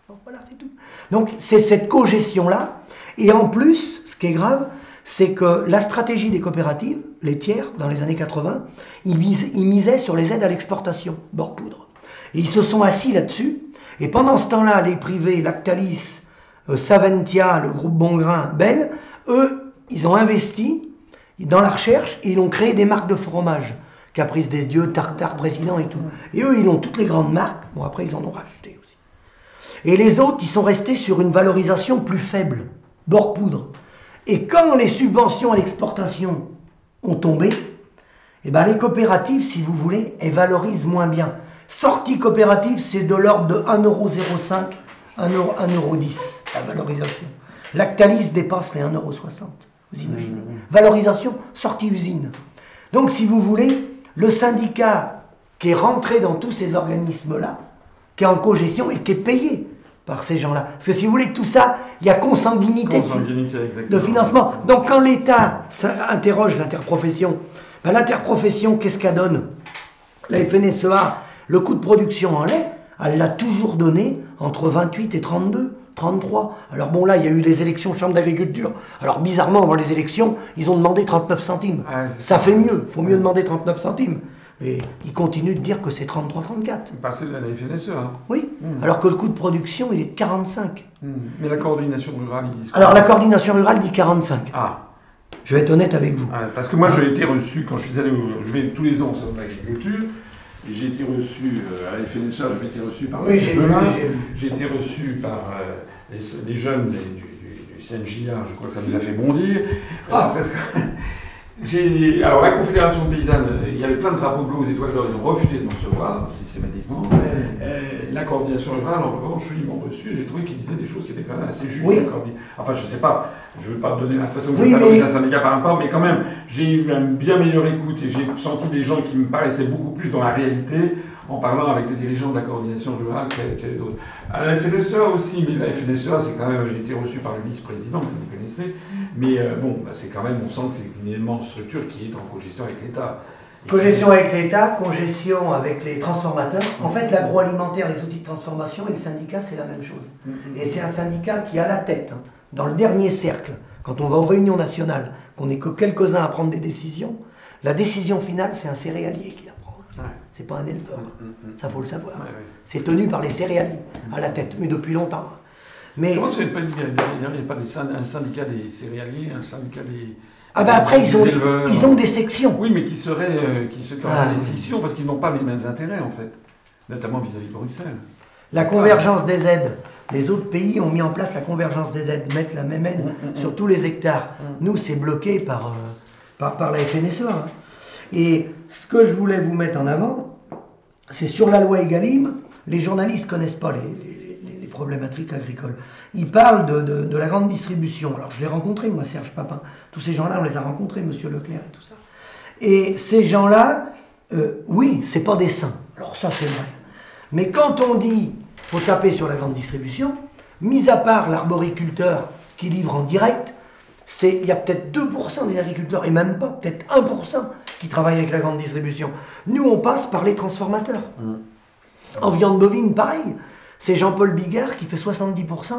Bon, voilà, c'est tout. Donc c'est cette cogestion-là. Et en plus, ce qui est grave, c'est que la stratégie des coopératives, les tiers, dans les années 80, ils, ils misaient sur les aides à l'exportation, bord poudre. Et ils se sont assis là-dessus. Et pendant ce temps-là, les privés, Lactalis, Saventia, le groupe Bongrain, Bell, eux, ils ont investi dans la recherche et ils ont créé des marques de fromage. Caprice des Dieux, Tartare, Président et tout. Et eux, ils ont toutes les grandes marques. Bon, après, ils en ont racheté aussi. Et les autres, ils sont restés sur une valorisation plus faible, bord poudre. Et quand les subventions à l'exportation ont tombé, eh ben les coopératives, si vous voulez, elles valorisent moins bien. Sortie coopérative, c'est de l'ordre de 1,05€, 1,10€ la valorisation. Lactalis dépasse les 1,60€, vous imaginez. Valorisation, sortie usine. Donc si vous voulez, le syndicat qui est rentré dans tous ces organismes-là, qui est en cogestion et qui est payé par ces gens-là. Parce que si vous voulez, tout ça, il y a consanguinité de Consanguinité, financement. Donc quand l'État interroge l'interprofession, ben, l'interprofession, qu'est-ce qu'elle donne? La FNSEA, le coût de production en lait, elle l'a toujours donné entre 28 et 32, 33. Alors bon là, il y a eu les élections chambre d'agriculture. Alors bizarrement, avant les élections, ils ont demandé 39 centimes. Ah, ça ça. fait mieux, il faut mieux demander 39 centimes. Mais ils continuent de dire que c'est 33-34. Passer de la FNSE, hein. Oui, alors que le coût de production, il est de 45. Mais la coordination rurale, ils disent Alors la coordination rurale dit 45. Ah, Je vais être honnête avec vous. ah, parce que moi j'ai été reçu, quand je suis allé au... Je vais tous les ans au salon de l'agriculture, et j'ai été reçu euh, à la FNSE, j'avais été reçu par Oui, j'ai j'ai j'ai été reçu par euh, les, les jeunes du, du, du CNJA, je crois que ça nous a fait bondir. Ah. Presque- j'ai. Alors, la Confédération paysanne, il y avait plein de drapeaux bleus aux étoiles d'or, ils ont refusé de me recevoir systématiquement. Euh, la coordination rurale, en revanche, ils m'ont reçu et j'ai trouvé qu'ils disaient des choses qui étaient quand même assez justes. Oui. Enfin, je sais pas, je ne veux pas donner l'impression que Oui, je mais... un syndicat par rapport, mais quand même, j'ai eu une bien meilleure écoute et j'ai senti des gens qui me paraissaient beaucoup plus dans la réalité en parlant avec les dirigeants de la coordination rurale que, que d'autres. À la FNSEA aussi, mais la FNSEA, c'est quand même, j'ai été reçu par le vice-président, que vous connaissez, mais euh, bon, bah, c'est quand même, on sent que c'est une immense structure qui est en cogestion avec l'État. Et Cogestion avec l'État, congestion avec les transformateurs. En fait, l'agroalimentaire, les outils de transformation et le syndicat, c'est la même chose. Et c'est un syndicat qui a la tête, hein, dans le dernier cercle, quand on va aux réunions nationales, qu'on n'est que quelques-uns à prendre des décisions, la décision finale, c'est un céréalier qui. C'est pas un éleveur. Mm, mm, mm. Ça, faut le savoir. C'est tenu par les céréaliers à la tête, mais depuis longtemps. hein. Mais Comment ça, il n'y a pas, des un syndicat des céréaliers, un syndicat des. ah ben après, ils ont, éleveurs ils ont des sections. Oui, mais qui seraient. euh, qui se Ah, des oui. scissions parce qu'ils n'ont pas les mêmes intérêts, en fait. Notamment vis-à-vis de Bruxelles. La convergence des aides. Les autres pays ont mis en place la convergence des aides, mettre la même aide sur tous les hectares. Nous, c'est bloqué par, euh, par, par la FNSEA. hein. Et ce que je voulais vous mettre en avant, c'est sur la loi Egalim, les journalistes ne connaissent pas les, problématiques agricoles. Ils parlent de, la grande distribution. Alors, je l'ai rencontré, moi, Serge Papin. Tous ces gens-là, on les a rencontrés, Monsieur Leclerc et tout ça. Et ces gens-là, euh, oui, c'est pas des saints. Alors ça, c'est vrai. Mais quand on dit faut taper sur la grande distribution, mis à part l'arboriculteur qui livre en direct, il y a peut-être 2% des agriculteurs, et même pas, peut-être 1% qui travaillent avec la grande distribution. Nous, on passe par les transformateurs. En viande bovine, pareil. C'est Jean-Paul Bigard qui fait 70%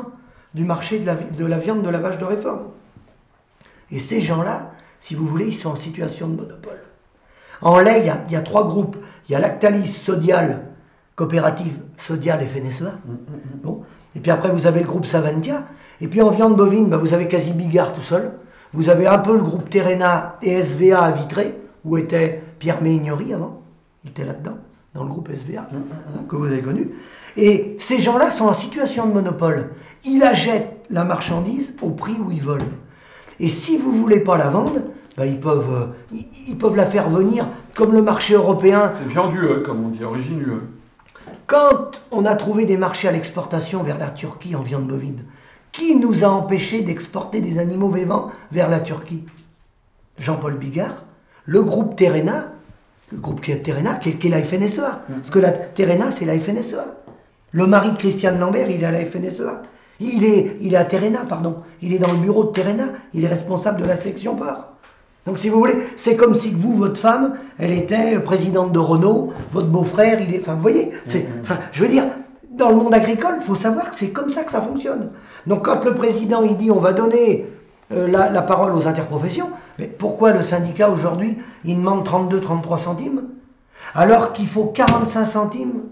du marché de la, vi- de la viande de la vache de réforme. Et ces gens-là, si vous voulez, ils sont en situation de monopole. En lait, il y a, il y a trois groupes. Il y a Lactalis, Sodial, Coopérative Sodial et FNSEA. Bon. Et puis après, vous avez le groupe Savantia. Et puis en viande bovine, bah, vous avez quasi Bigard tout seul. Vous avez un peu le groupe Terena et SVA à Vitré, où était Pierre Méignori avant. Il était là-dedans, dans le groupe SVA, hein, que vous avez connu. Et ces gens-là sont en situation de monopole. Ils achètent la marchandise au prix où ils veulent. Et si vous voulez pas la vendre, bah, ils, peuvent, euh, ils, ils peuvent la faire venir comme le marché européen. C'est viande UE, comme on dit, origine UE. Quand on a trouvé des marchés à l'exportation vers la Turquie en viande bovine, qui nous a empêché d'exporter des animaux vivants vers la Turquie? Jean-Paul Bigard, le groupe Terena, le groupe qui est Terena, qui est, qui est la FNSEA. Parce que la Terena, c'est la FNSEA. Le mari de Christiane Lambert, il est à la FNSEA. Il est, il est à Terena, pardon. Il est dans le bureau de Terena. Il est responsable de la section porc. Donc, si vous voulez, c'est comme si vous, votre femme, elle était présidente de Renault, votre beau-frère, il est. Enfin, vous voyez, c'est. Enfin, je veux dire, dans le monde agricole, il faut savoir que c'est comme ça que ça fonctionne. Donc, quand le président, il dit on va donner la, la parole aux interprofessions, mais pourquoi le syndicat aujourd'hui, il demande 32-33 centimes alors qu'il faut 45 centimes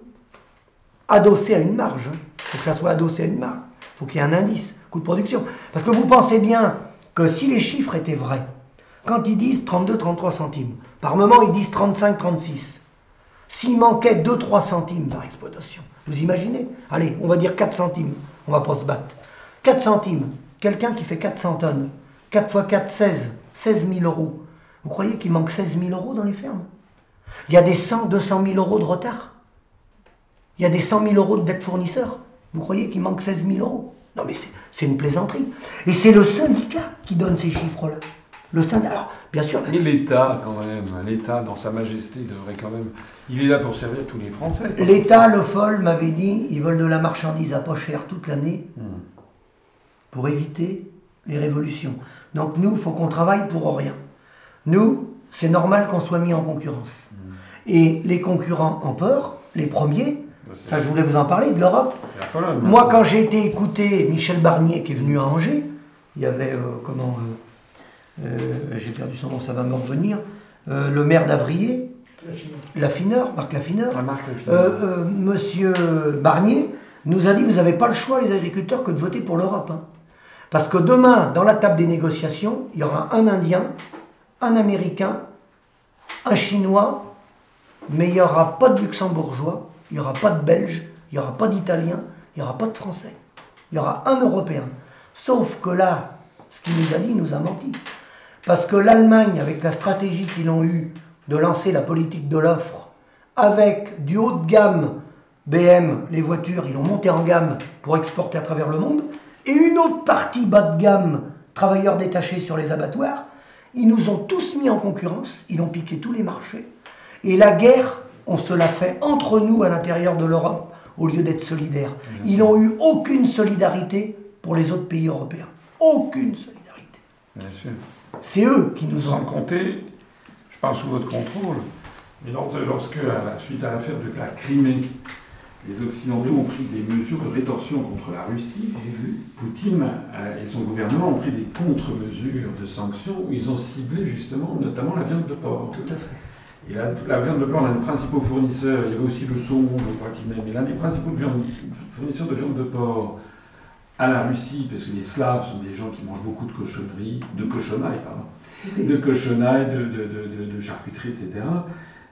adossé à une marge. Il faut que ça soit adossé à une marge. Il faut qu'il y ait un indice, coût de production. Parce que vous pensez bien que si les chiffres étaient vrais, quand ils disent 32-33 centimes, par moment ils disent 35-36, s'il manquait 2-3 centimes par exploitation, vous imaginez? Allez, on va dire 4 centimes, on va pas se battre. 4 centimes, quelqu'un qui fait 400 tonnes, 4 x 4, 16, 16 000 euros. Vous croyez qu'il manque 16 000 euros dans les fermes? Il y a des 100, 200 000 euros de retard. Il y a des 100 000 euros de dette fournisseur. Vous croyez qu'il manque 16 000 euros? Non, mais c'est- une plaisanterie. Et c'est le syndicat qui donne ces chiffres-là. Le syndicat. Alors, bien sûr, Et l'État, quand même, l'État, dans sa majesté, devrait quand même. Il est là pour servir tous les Français. l'État, le FOL, m'avait dit ils veulent de la marchandise à pas cher toute l'année pour éviter les révolutions. Donc, nous, il faut qu'on travaille pour rien. Nous, c'est normal qu'on soit mis en concurrence. Et les concurrents en peur, les premiers, ça je voulais vous en parler, de l'Europe. Moi, quand j'ai été écouter Michel Barnier, qui est venu à Angers, il y avait, euh, comment, euh, euh, j'ai perdu son nom, ça va me revenir, euh, le maire d'Avrier, Laffineur, Marc Laffineur, euh, euh, Monsieur Barnier nous a dit, vous n'avez pas le choix, les agriculteurs, que de voter pour l'Europe. hein. Parce que demain, dans la table des négociations, il y aura un Indien, un Américain, un Chinois, mais il n'y aura pas de Luxembourgeois, il n'y aura pas de Belge, il n'y aura pas d'Italien, il n'y aura pas de Français. Il y aura un Européen. Sauf que là, ce qu'il nous a dit, il nous a menti. Parce que l'Allemagne, avec la stratégie qu'ils ont eue de lancer la politique de l'offre, avec du haut de gamme, BM, les voitures, ils ont monté en gamme pour exporter à travers le monde, et une autre partie bas de gamme, travailleurs détachés sur les abattoirs, ils nous ont tous mis en concurrence, ils ont piqué tous les marchés. Et la guerre, on se l'a fait entre nous à l'intérieur de l'Europe au lieu d'être solidaires. Ils n'ont eu aucune solidarité pour les autres pays européens. Aucune solidarité. Bien sûr. C'est eux qui nous Sans ont. compter, je parle sous votre contrôle, mais lorsque, à la- suite à l'affaire de la Crimée, les Occidentaux ont pris des mesures de rétorsion contre la Russie. Poutine euh, et son gouvernement ont pris des contre-mesures de sanctions où ils ont ciblé justement notamment la viande de porc. Tout à fait. Et la, la viande de porc, l'un des principaux fournisseurs, il y avait aussi le saumon, je crois qu'il venait, mais l'un des principaux viande- fournisseurs de viande de porc à la Russie, parce que les Slaves sont des gens qui mangent beaucoup de cochonneries, de cochonailles, pardon, de cochonailles, de, de, de, de- de charcuterie, etc.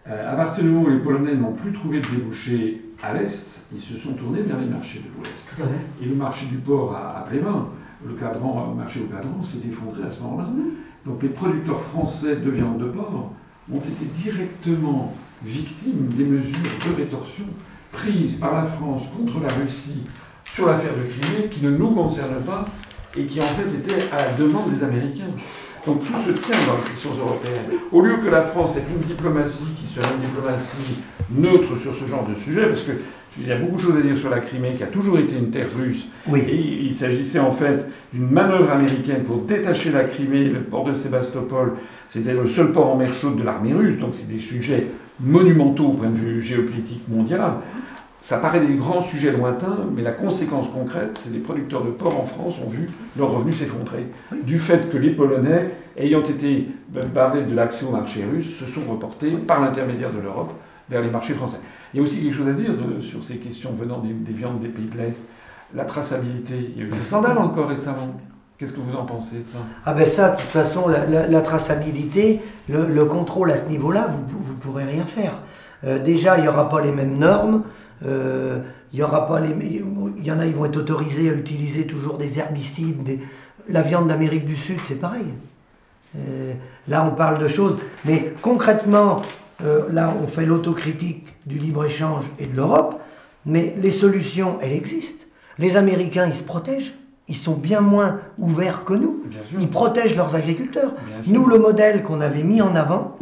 Euh, à partir du moment où les Polonais n'ont plus trouvé de débouchés à l'Est, ils se sont tournés vers les marchés de l'Ouest. Et le marché du porc à, à Plévin, le cadran, le marché au cadran s'est effondré à ce moment-là. Donc les producteurs français de viande de porc ont été directement victimes des mesures de rétorsion prises par la France contre la Russie sur l'affaire de Crimée qui ne nous concerne pas et qui en fait était à la demande des Américains. Donc tout se tient dans les questions européennes. Au lieu que la France ait une diplomatie qui soit une diplomatie neutre sur ce genre de sujet, parce que il y a beaucoup de choses à dire sur la Crimée, qui a toujours été une terre russe, Oui. et il s'agissait en fait d'une manœuvre américaine pour détacher la Crimée, le port de Sébastopol. C'était le seul port en mer chaude de l'armée russe, donc c'est des sujets monumentaux au point de vue géopolitique mondial. Ça paraît des grands sujets lointains, mais la conséquence concrète, c'est que les producteurs de porc en France ont vu leurs revenus s'effondrer. Du fait que les Polonais, ayant été barrés de l'accès au marché russe, se sont reportés par l'intermédiaire de l'Europe vers les marchés français. Il y a aussi quelque chose à dire euh, sur ces questions venant des, des viandes des pays de l'Est. La traçabilité. Il y a eu des scandales encore récemment. Qu'est-ce que vous en pensez de ça? Ah ben ça, de toute façon, la, la- la traçabilité, le, le contrôle à ce niveau-là, vous ne pourrez rien faire. Euh, déjà, il n'y aura pas les mêmes normes. Euh, il y aura pas les, il y en a, ils vont être autorisés à utiliser toujours des herbicides. des- la viande d'Amérique du Sud, c'est pareil. Euh, là, on parle de choses, mais concrètement, euh, là, on fait l'autocritique du libre-échange et de l'Europe, mais les solutions, elles existent. Les Américains, ils se protègent. Ils sont bien moins ouverts que nous. Ils protègent leurs agriculteurs. Bien sûr. Nous, le modèle qu'on avait mis en avant,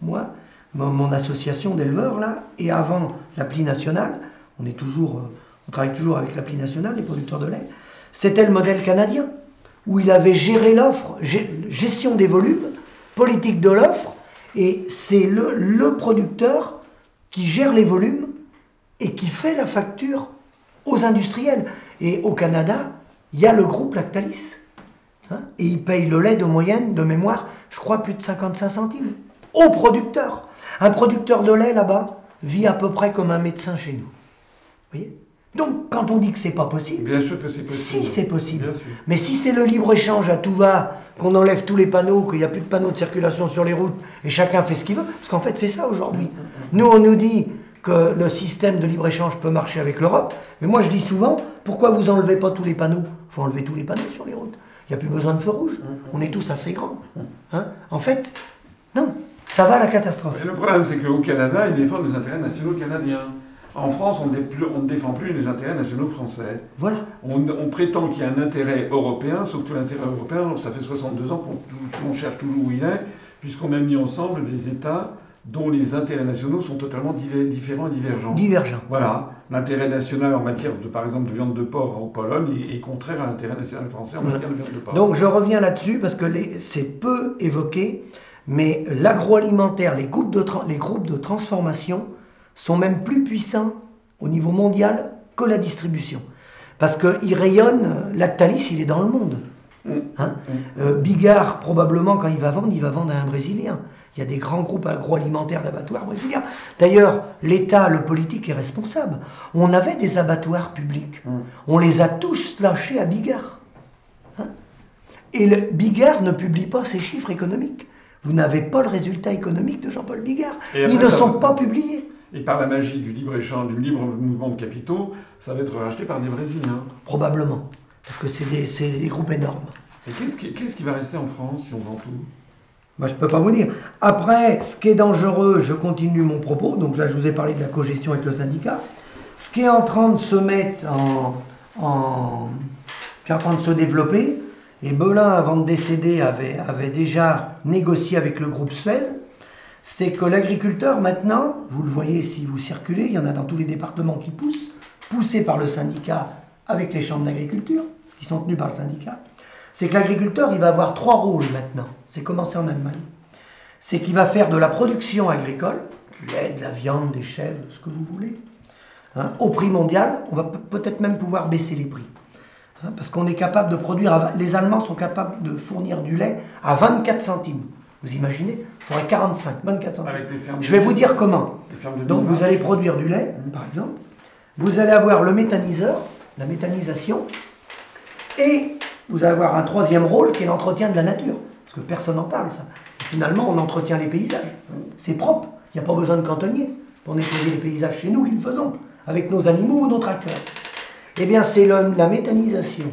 moi, mon, association d'éleveurs, là, et avant l'appli nationale, on, est toujours, euh, on travaille toujours avec l'appli nationale, les producteurs de lait, c'était le modèle canadien, où il avait géré l'offre, gestion des volumes, politique de l'offre, et c'est le, producteur qui gère les volumes et qui fait la facture aux industriels. Et au Canada, il y a le groupe Lactalis. Hein, et ils payent le lait de moyenne, de mémoire, je crois plus de 55 centimes. Au producteur. Un producteur de lait là-bas vit à peu près comme un médecin chez nous. Vous voyez? Donc, quand on dit que c'est pas possible, Bien sûr que c'est possible. si c'est possible. Bien sûr. Mais si c'est le libre-échange à tout va, qu'on enlève tous les panneaux, qu'il n'y a plus de panneaux de circulation sur les routes et chacun fait ce qu'il veut, parce qu'en fait c'est ça aujourd'hui. Nous on nous dit que le système de libre-échange peut marcher avec l'Europe, mais moi je dis souvent, pourquoi vous enlevez pas tous les panneaux? Il faut enlever tous les panneaux sur les routes. Il n'y a plus besoin de feu rouge. On est tous assez grands. Hein? En fait, non, ça va à la catastrophe. Le problème, c'est qu'au Canada, ils défendent les intérêts nationaux canadiens. En France, on, ne défend plus les intérêts nationaux français. Voilà. On, on prétend qu'il y a un intérêt européen, sauf que l'intérêt européen, ça fait 62 ans qu'on cherche toujours où il est, puisqu'on a mis ensemble des États dont les intérêts nationaux sont totalement diver- différents et divergents. Divergent. Voilà, l'intérêt national en matière de, par exemple, de viande de porc en Pologne est, est contraire à l'intérêt national français en Voilà. matière de viande de porc. Donc je reviens là-dessus parce que c'est peu évoqué, mais l'agroalimentaire, les, groupes de tra- les groupes de transformation sont même plus puissants au niveau mondial que la distribution. Parce qu'ils rayonnent, Lactalis, il est dans le monde. Mm. Hein Euh, Bigard, probablement, quand il va vendre, il va vendre à un Brésilien. Il y a des grands groupes agroalimentaires d'abattoirs brésiliens. D'ailleurs, l'État, le politique est responsable. On avait des abattoirs publics. On les a tous lâchés à Bigard. Hein Et le Bigard ne publie pas ses chiffres économiques. Vous n'avez pas le résultat économique de Jean-Paul Bigard. Et après, Ils ne sont va- pas publiés. Et par la magie du libre-échange, du libre mouvement de capitaux, ça va être racheté par des Brésiliens. Probablement. Parce que c'est des, groupes énormes. Et qu'est-ce qui, qu'est-ce qui va rester en France si on vend tout? Moi, je ne peux pas vous dire. Après, ce qui est dangereux, je continue mon propos. Donc là, je vous ai parlé de la cogestion avec le syndicat. Ce qui est en train de se mettre en, en, qui est en train de se développer, et Belin, avant de décéder, avait, déjà négocié avec le groupe Suez, c'est que l'agriculteur, maintenant, vous le voyez si vous circulez, il y en a dans tous les départements qui poussent, poussés par le syndicat avec les chambres d'agriculture, qui sont tenues par le syndicat, c'est que l'agriculteur, il va avoir trois rôles maintenant. C'est commencé en Allemagne. C'est qu'il va faire de la production agricole, du lait, de la viande, des chèvres, ce que vous voulez, hein, au prix mondial. On va peut-être même pouvoir baisser les prix. Hein, parce qu'on est capable de produire, les Allemands sont capables de fournir du lait à 24 centimes. Vous imaginez Il faudrait 45, 24 centimes. Je vais vous dire comment. Donc vous allez produire du lait, mmh. par exemple. Vous allez avoir le méthaniseur, la méthanisation, et vous allez avoir un troisième rôle qui est l'entretien de la nature. Parce que personne n'en parle, ça. finalement, on entretient les paysages. C'est propre. Il n'y a pas besoin de cantonnier pour nettoyer les paysages. chez nous qui le faisons, avec nos animaux ou nos tracteurs. Eh bien, c'est la méthanisation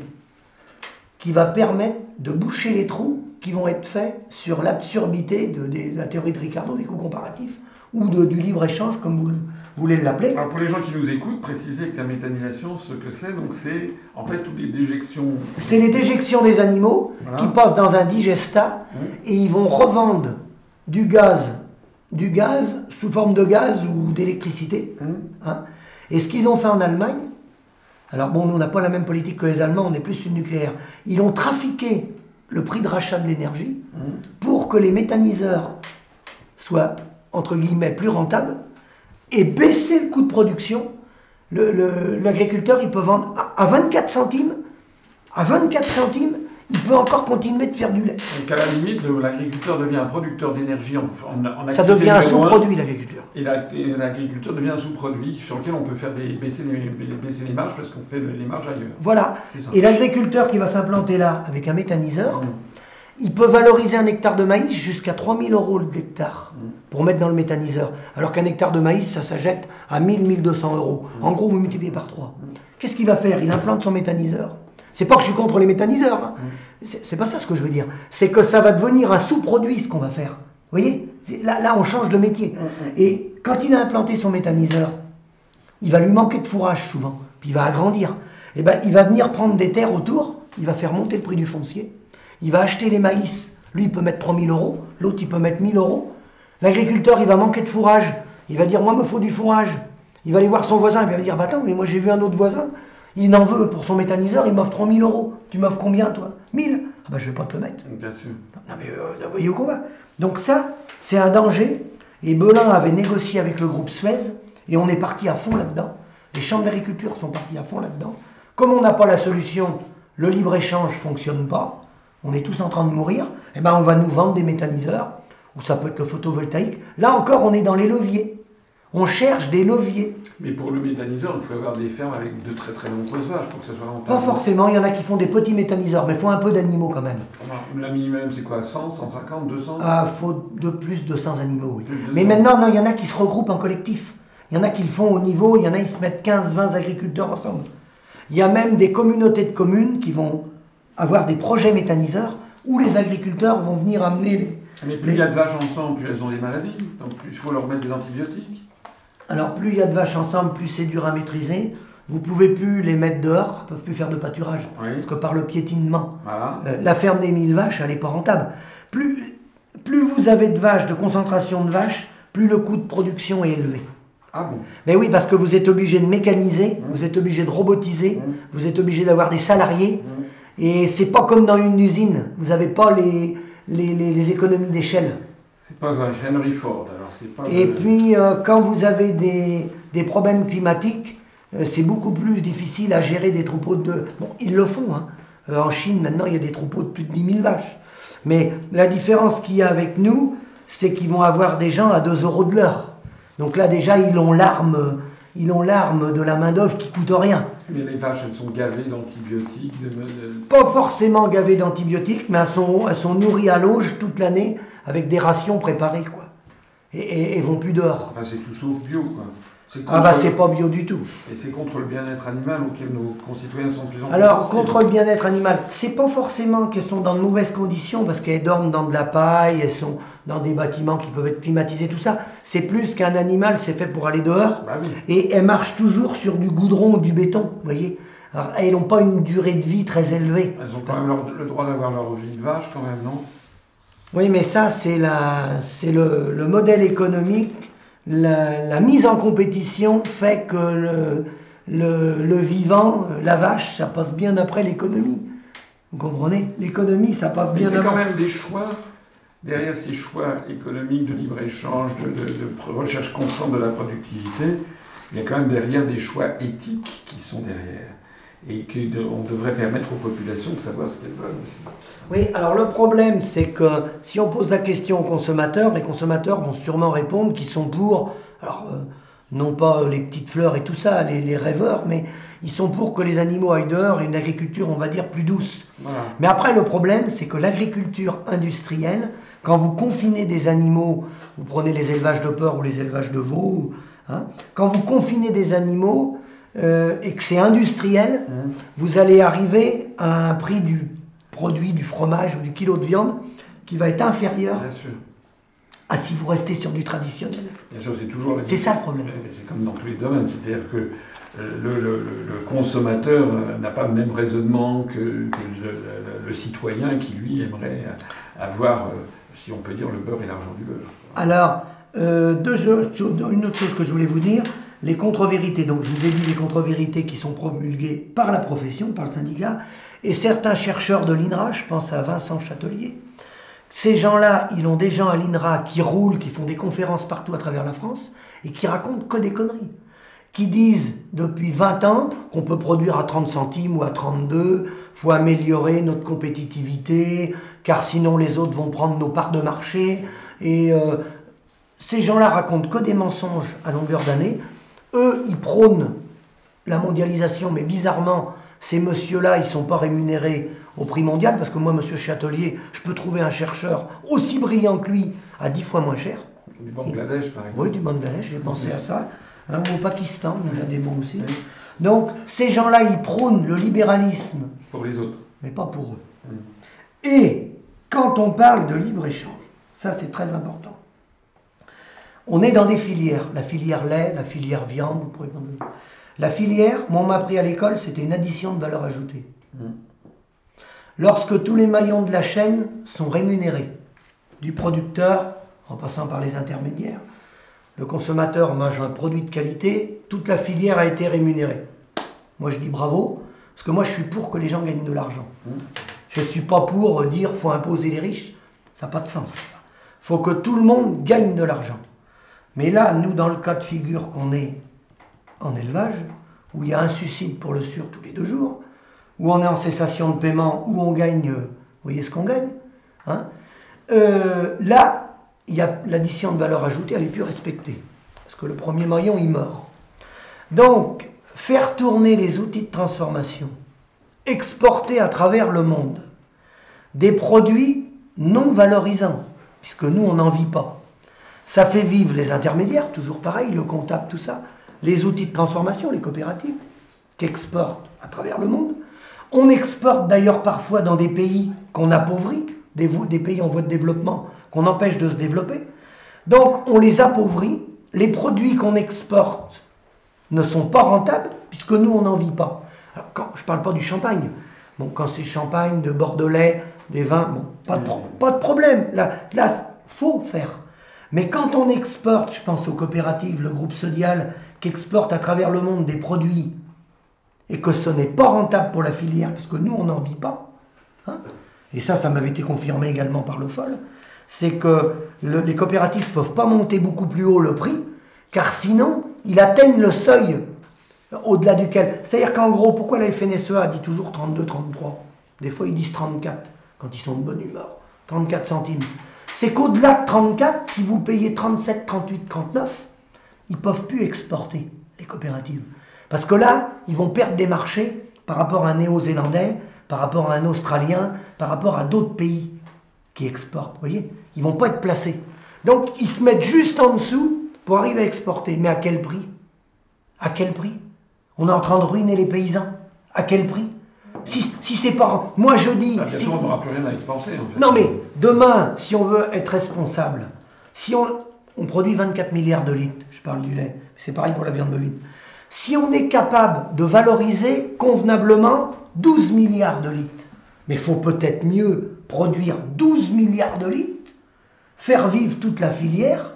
qui va permettre de boucher les trous qui vont être faits sur l'absurdité de, la théorie de Ricardo des coûts comparatifs ou de, du libre-échange, comme vous, voulez l'appeler. Alors pour les gens qui nous écoutent, précisez que la méthanisation, ce que c'est, donc c'est en fait toutes les déjections. C'est les déjections des animaux qui passent dans un digestat mmh. et ils vont revendre du gaz, du gaz sous forme de gaz ou d'électricité. Mmh. Hein. Et ce qu'ils ont fait en Allemagne, alors bon, nous on n'a pas la même politique que les Allemands, on est plus sur le nucléaire. Ils ont trafiqué le prix de rachat de l'énergie mmh. pour que les méthaniseurs soient entre guillemets plus rentables et baisser le coût de production, l'agriculteur, il peut vendre à, 24 centimes, à 24 centimes, il peut encore continuer de faire du lait. Donc à la limite, l'agriculteur devient un producteur d'énergie en, en, Ça devient un sous-produit, l'agriculture. Et l'agriculteur devient un sous-produit sur lequel on peut faire des, baisser, les, baisser les marges parce qu'on fait les marges ailleurs. Voilà. Et l'agriculteur qui va s'implanter là avec un méthaniseur, mmh. il peut valoriser un hectare de maïs jusqu'à 3000 euros l'hectare. Mmh pour mettre dans le méthaniseur. Alors qu'un hectare de maïs, ça s'achète à 1000-1200 euros. En gros, vous multipliez par 3. Qu'est-ce qu'il va faire? Il implante son méthaniseur. C'est pas que je suis contre les méthaniseurs. Hein. C'est pas ça ce que je veux dire. C'est que ça va devenir un sous-produit ce qu'on va faire. Vous voyez? Là, là, on change de métier. Et quand il a implanté son méthaniseur, il va lui manquer de fourrage souvent. Puis il va agrandir. Et eh ben, il va venir prendre des terres autour. Il va faire monter le prix du foncier. Il va acheter les maïs. Lui, il peut mettre 3000 euros. L'autre, il peut mettre 1000 euros. L'agriculteur, il va manquer de fourrage. Il va dire, moi, il me faut du fourrage. Il va aller voir son voisin, il va dire, bah attends, mais moi j'ai vu un autre voisin, il en veut pour son méthaniseur, il m'offre 3000 euros. Tu m'offres combien, toi? 1000 Ah bah je vais pas te le mettre. Bien sûr. Non, mais euh, vous voyez au combat. Donc ça, c'est un danger. Et Belin avait négocié avec le groupe Suez, et on est parti à fond là-dedans. Les chambres d'agriculture sont partis à fond là-dedans. Comme on n'a pas la solution, le libre-échange ne fonctionne pas, on est tous en train de mourir, eh ben on va nous vendre des méthaniseurs ou ça peut être le photovoltaïque. Là encore, on est dans les leviers. On cherche des leviers. Mais pour le méthaniseur, il faut avoir des fermes avec de très très nombreuses vaches pour que ça soit rentable. Pas forcément, il y en a qui font des petits méthaniseurs, mais il faut un peu d'animaux quand même. La minimum, c'est quoi 100, 150, 200 Ah, faut de plus de 100 animaux, oui. Mais maintenant, non, il y en a qui se regroupent en collectif. Il y en a qui le font au niveau, il y en a qui se mettent 15, 20 agriculteurs ensemble. Il y a même des communautés de communes qui vont avoir des projets méthaniseurs où les agriculteurs vont venir amener les, mais plus il y a de vaches ensemble, plus elles ont des maladies. Donc plus il faut leur mettre des antibiotiques. Alors plus il y a de vaches ensemble, plus c'est dur à maîtriser. Vous pouvez plus les mettre dehors, elles peuvent plus faire de pâturage. Parce que par le piétinement, euh, la ferme des 1000 vaches, elle n'est pas rentable. Plus, plus vous avez de vaches, de concentration de vaches, plus le coût de production est élevé. Ah bon? Mais oui, parce que vous êtes obligé de mécaniser, mmh. vous êtes obligé de robotiser, mmh. vous êtes obligé d'avoir des salariés. Mmh. Et c'est pas comme dans une usine. Vous n'avez pas les, les, économies d'échelle. C'est pas Henry Ford, alors c'est pas. Et puis, euh, quand vous avez des, problèmes climatiques, euh, c'est beaucoup plus difficile à gérer des troupeaux de. Bon, ils le font. Hein. Euh, en Chine, maintenant, il y a des troupeaux de plus de 10 000 vaches. Mais la différence qu'il y a avec nous, c'est qu'ils vont avoir des gens à 2 euros de l'heure. Donc là, déjà, ils ont l'arme ils ont l'arme de la main-d'œuvre qui coûte rien. Mais les vaches, elles sont gavées d'antibiotiques Pas forcément gavées d'antibiotiques, mais elles sont, elles sont nourries à l'auge toute l'année avec des rations préparées, quoi. Et, et, vont plus dehors. Enfin, c'est tout sauf bio, quoi. Ah bah c'est pas bio du tout. Et c'est contre le bien-être animal auquel nos concitoyens sont plus en plus Alors, contre le bien-être animal, c'est pas forcément qu'elles sont dans de mauvaises conditions parce qu'elles dorment dans de la paille, elles sont dans des bâtiments qui peuvent être climatisés, tout ça. C'est plus qu'un animal, c'est fait pour aller dehors. Bah oui. Et elles marchent toujours sur du goudron ou du béton, vous voyez. Alors, elles n'ont pas une durée de vie très élevée. Elles ont quand même leur- le droit d'avoir leur vie de vache quand même, non? Oui, mais ça, c'est la, c'est le, le modèle économique. La, la mise en compétition fait que le, le, le vivant, la vache, ça passe bien après l'économie. Vous comprenez? L'économie, ça passe Mais bien c'est quand même des choix, derrière ces choix économiques de libre-échange, de, de- de pr- recherche constante de la productivité, il y a quand même derrière des choix éthiques qui sont derrière. Et qu'on devrait permettre aux populations de savoir ce qu'elles veulent aussi. Oui, alors le problème, c'est que si on pose la question aux consommateurs, les consommateurs vont sûrement répondre qu'ils sont pour, alors euh, non pas les petites fleurs et tout ça, les, les rêveurs, mais ils sont pour que les animaux aillent dehors et une agriculture, on va dire, plus douce. Voilà. Mais après, le problème, c'est que l'agriculture industrielle, quand vous confinez des animaux, vous prenez les élevages de porcs ou les élevages de veaux, hein, quand vous confinez des animaux euh, et que c'est industriel, Mmh. vous allez arriver à un prix du produit, du fromage ou du kilo de viande qui va être inférieur Bien sûr. à si vous restez sur du traditionnel. Bien sûr, c'est toujours C'est ça le problème. C'est comme dans tous les domaines, c'est-à-dire que euh, le, le- le- le consommateur euh, n'a pas le même raisonnement que, que le, citoyen qui, lui, aimerait avoir, si on peut dire, le beurre et l'argent du beurre. Alors, euh, deux une autre chose que je voulais vous dire, les contre-vérités. Donc, je vous ai dit les contre-vérités qui sont promulguées par la profession, par le syndicat, et certains chercheurs de l'INRA, je pense à Vincent Châtelier. Ces gens-là, ils ont des gens à l'INRA qui roulent, qui font des conférences partout à travers la France, et qui racontent que des conneries. Qui disent depuis 20 ans qu'on peut produire à 30 centimes ou à 32, faut améliorer notre compétitivité, car sinon les autres vont prendre nos parts de marché. Et euh, ces gens-là racontent que des mensonges à longueur d'année. Eux, ils prônent la mondialisation, mais bizarrement, ces messieurs-là, ils ne sont pas rémunérés au prix mondial, parce que moi, monsieur Châtelier, je peux trouver un chercheur aussi brillant que lui à 10 fois moins cher. Du Bangladesh, par exemple. Oui, du Bangladesh, j'ai pensé à ça. Hein, ou au Pakistan, il y en a des bons aussi. Donc, ces gens-là, ils prônent le libéralisme, Pour les autres. mais pas pour eux. Et quand on parle de libre-échange, ça c'est très important. On est dans des filières, la filière lait, la filière viande, vous pourrez prendre- La filière, moi on m'a appris à l'école, c'était une addition de valeur ajoutée. Lorsque tous les maillons de la chaîne sont rémunérés, du producteur en passant par les intermédiaires, le consommateur mange un produit de qualité, toute la filière a été rémunérée. Moi je dis bravo, parce que moi je suis pour que les gens gagnent de l'argent. Je ne suis pas pour dire faut imposer les riches, ça n'a pas de sens. Il faut que tout le monde gagne de l'argent. Mais là, nous, dans le cas de figure qu'on est en élevage, où il y a un suicide pour le sûr tous les deux jours, où on est en cessation de paiement, où on gagne, euh, vous voyez ce qu'on gagne hein Euh, Là, l'addition de valeur ajoutée, elle n'est plus respectée. Parce que le premier maillon, il meurt. Donc, faire tourner les outils de transformation, exporter à travers le monde des produits non valorisants, puisque nous, on n'en vit pas. Ça fait vivre les intermédiaires, toujours pareil, le comptable, tout ça, les outils de transformation, les coopératives, qui exportent à travers le monde. On exporte d'ailleurs parfois dans des pays qu'on appauvrit, des, pays en voie de développement, qu'on empêche de se développer. Donc on les appauvrit, les produits qu'on exporte ne sont pas rentables, puisque nous, on n'en vit pas. Alors, quand, je ne parle pas du champagne. Bon, quand c'est champagne, de bordelais, des vins, bon, pas de, pro- pas de problème. Là, là, faut faire. Mais quand on exporte, je pense aux coopératives, le groupe Sodial, qui exporte à travers le monde des produits, et que ce n'est pas rentable pour la filière, parce que nous, on n'en vit pas, hein, et ça, ça m'avait été confirmé également par le FOL, c'est que le- les coopératives ne peuvent pas monter beaucoup plus haut le prix, car sinon, ils atteignent le seuil au-delà duquel. C'est-à-dire qu'en gros, pourquoi la FNSEA dit toujours 32, 33 Des fois, ils disent 34 quand ils sont de bonne humeur. 34 centimes. C'est qu'au-delà de 34, si vous payez 37, 38, 39, ils ne peuvent plus exporter, les coopératives. Parce que là, ils vont perdre des marchés par rapport à un néo-zélandais, par rapport à un australien, par rapport à d'autres pays qui exportent. Vous voyez? Ils vont pas être placés. Donc, ils se mettent juste en dessous pour arriver à exporter. Mais à quel prix? À quel prix? On est en train de ruiner les paysans. À quel prix? Si, si c'est pas... Moi je dis... Ah, on n'aura plus rien à en fait. Non mais demain, si on veut être responsable, si on, on produit 24 milliards de litres, je parle du lait, c'est pareil pour la viande bovine, si on est capable de valoriser convenablement 12 milliards de litres, mais il faut peut-être mieux produire 12 milliards de litres, faire vivre toute la filière,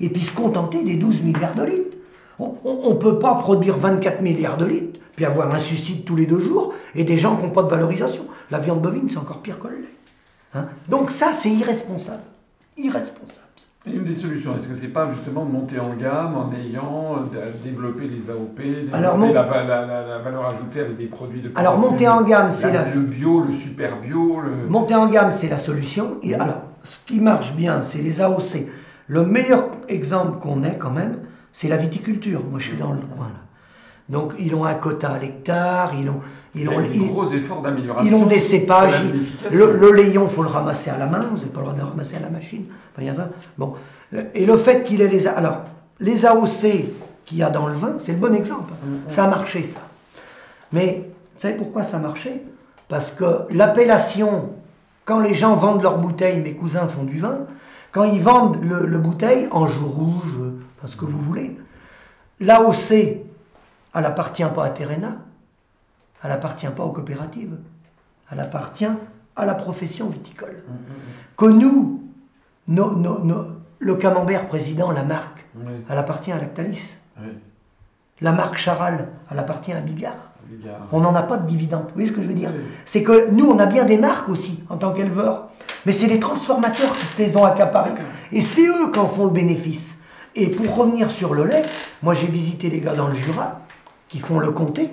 et puis se contenter des 12 milliards de litres. On ne peut pas produire 24 milliards de litres, puis avoir un suicide tous les deux jours, et des gens qui n'ont pas de valorisation. La viande bovine, c'est encore pire que le lait. Hein Donc ça, c'est irresponsable. Irresponsable. Et une des solutions, est-ce que c'est pas justement de monter en gamme en ayant euh, de- développé les AOP, développer Alors, mon- la, la- la- la valeur ajoutée avec des produits de Alors monter en gamme, c'est la, le bio, le super bio, le... monter en gamme, c'est la solution. Et alors, ce qui marche bien, c'est les AOC. Le meilleur exemple qu'on ait quand même, c'est la viticulture. Moi, je suis dans le coin là. Donc, ils ont un quota à l'hectare, ils ont, il ils ont, des ils- gros efforts d'amélioration. Ils ont des cépages. Le, le layon, faut le ramasser à la main. Vous n'avez pas le droit de le ramasser à la machine. Bon. Et le fait qu'il ait les. Alors, les AOC qu'il y a dans le vin, c'est le bon exemple. Ça a marché, ça. Mais, vous savez pourquoi ça a marché? Parce que l'appellation, quand les gens vendent leurs bouteilles, mes cousins font du vin, quand ils vendent le, le bouteille, en jour rouge, parce que vous voulez, l'AOC, elle appartient pas à Terena, elle appartient pas aux coopératives, elle appartient à la profession viticole. Que nous, nos- nos- nos- le camembert président, la marque, Oui, elle appartient à Lactalis. oui, La marque Charal, elle appartient à Bigard. On n'en a pas de dividendes. Vous voyez ce que je veux dire Oui. C'est que nous, on a bien des marques aussi, en tant qu'éleveurs. Mais c'est les transformateurs qui se les ont accaparés. Et c'est eux qui en font le bénéfice. Et pour revenir sur le lait, moi j'ai visité les gars dans le Jura qui font le comté.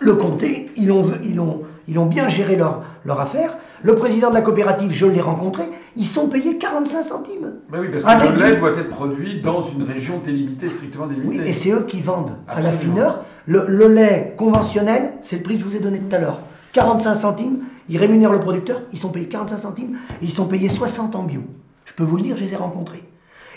Le comté, ils ont, ils ont, ils ont bien géré leur, leur affaire. Le président de la coopérative, je l'ai rencontré, ils sont payés 45 centimes. Bah oui, parce que le lait du- doit être produit dans une région délimitée, strictement Oui, délimitée. et c'est eux qui vendent à la fineur. Le, le lait conventionnel, c'est le prix que je vous ai donné tout à l'heure. 45 centimes, ils rémunèrent le producteur, ils sont payés 45 centimes, et ils sont payés 60 en bio. Je peux vous le dire, je les ai rencontrés.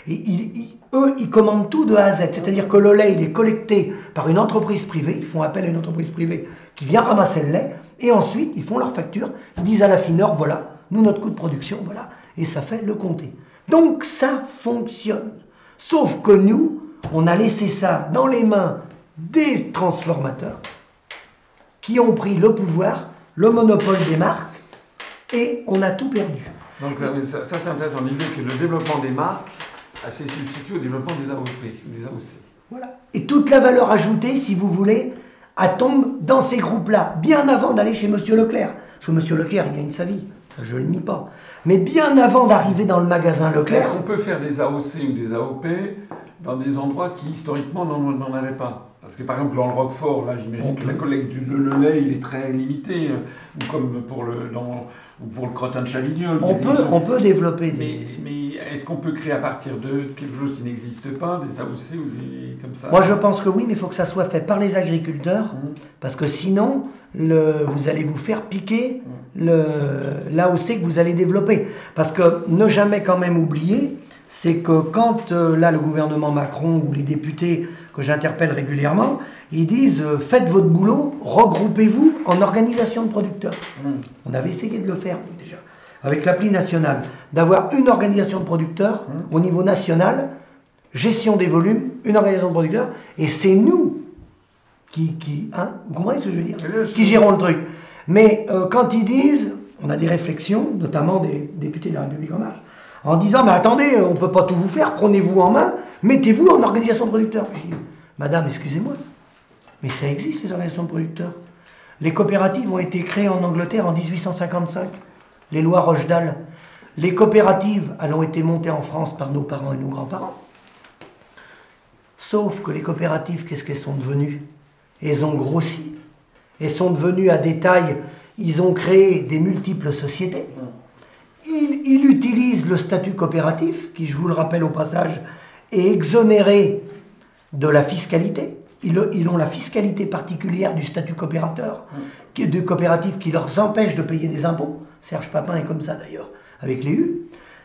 Et ils- ils- eux, ils commandent tout de A à Z. C'est-à-dire que le lait, il est collecté par une entreprise privée, ils font appel à une entreprise privée qui vient ramasser le lait, et ensuite, ils font leur facture, ils disent à la fineur, voilà, nous, notre coût de production, voilà, et ça fait le comté. Donc, ça fonctionne. Sauf que nous, on a laissé ça dans les mains des transformateurs qui ont pris le pouvoir, le monopole des marques, et on a tout perdu. Donc euh, ça, ça, c'est intéressant, l'idée que le développement des marques euh, s'est substitué au développement des AOP, des AOC. Voilà. Et toute la valeur ajoutée, si vous voulez, elle tombe dans ces groupes-là, bien avant d'aller chez Monsieur Leclerc. Parce que Monsieur Leclerc, il gagne sa vie, je ne le nie pas. Mais bien avant d'arriver dans le magasin Leclerc, Est-ce qu'on peut faire des AOC ou des AOP dans des endroits qui historiquement n'en n'en avaient pas? Parce que par exemple dans le Roquefort, là j'imagine que la collecte du le, le lait il est très limité, euh, ou comme pour le, dans, ou pour le crottin de Chavignol. on peut, on peut développer Mais, des... mais est-ce qu'on peut créer à partir de quelque chose qui n'existe pas, des AOC ou des comme ça Moi je pense que oui, mais il faut que ça soit fait par les agriculteurs, Mhm. parce que sinon, le, vous allez vous faire piquer le, l'AOC que vous allez développer. Parce que ne jamais quand même oublier, c'est que quand euh, là le gouvernement Macron ou les députés que j'interpelle régulièrement, ils disent euh, faites votre boulot, regroupez-vous en organisation de producteurs. Mhm. On avait essayé de le faire nous, déjà, avec l'appli nationale, d'avoir une organisation de producteurs au niveau national, gestion des volumes, une organisation de producteurs, et c'est nous qui, qui hein, vous comprenez ce que je veux dire. Qui gérons le truc. Mais euh, quand ils disent, on a des réflexions, notamment des députés de la République en marche, en disant, mais attendez, on ne peut pas tout vous faire, prenez-vous en main, mettez-vous en organisation de producteurs. Je dis, Madame, excusez-moi, mais ça existe les organisations de producteurs. Les coopératives ont été créées en Angleterre en 1855, les lois Rochdale. Les coopératives, elles ont été montées en France par nos parents et nos grands-parents. Sauf que les coopératives, qu'est-ce qu'elles sont devenues? Elles ont grossi. Elles sont devenues à des tailles, ils ont créé des multiples sociétés. Ils utilisent le statut coopératif, qui, je vous le rappelle au passage, est exonéré de la fiscalité. Ils, ils ont la fiscalité particulière du statut coopérateur, qui est de qui leur empêche de payer des impôts. Serge Papin est comme ça d'ailleurs, avec les U.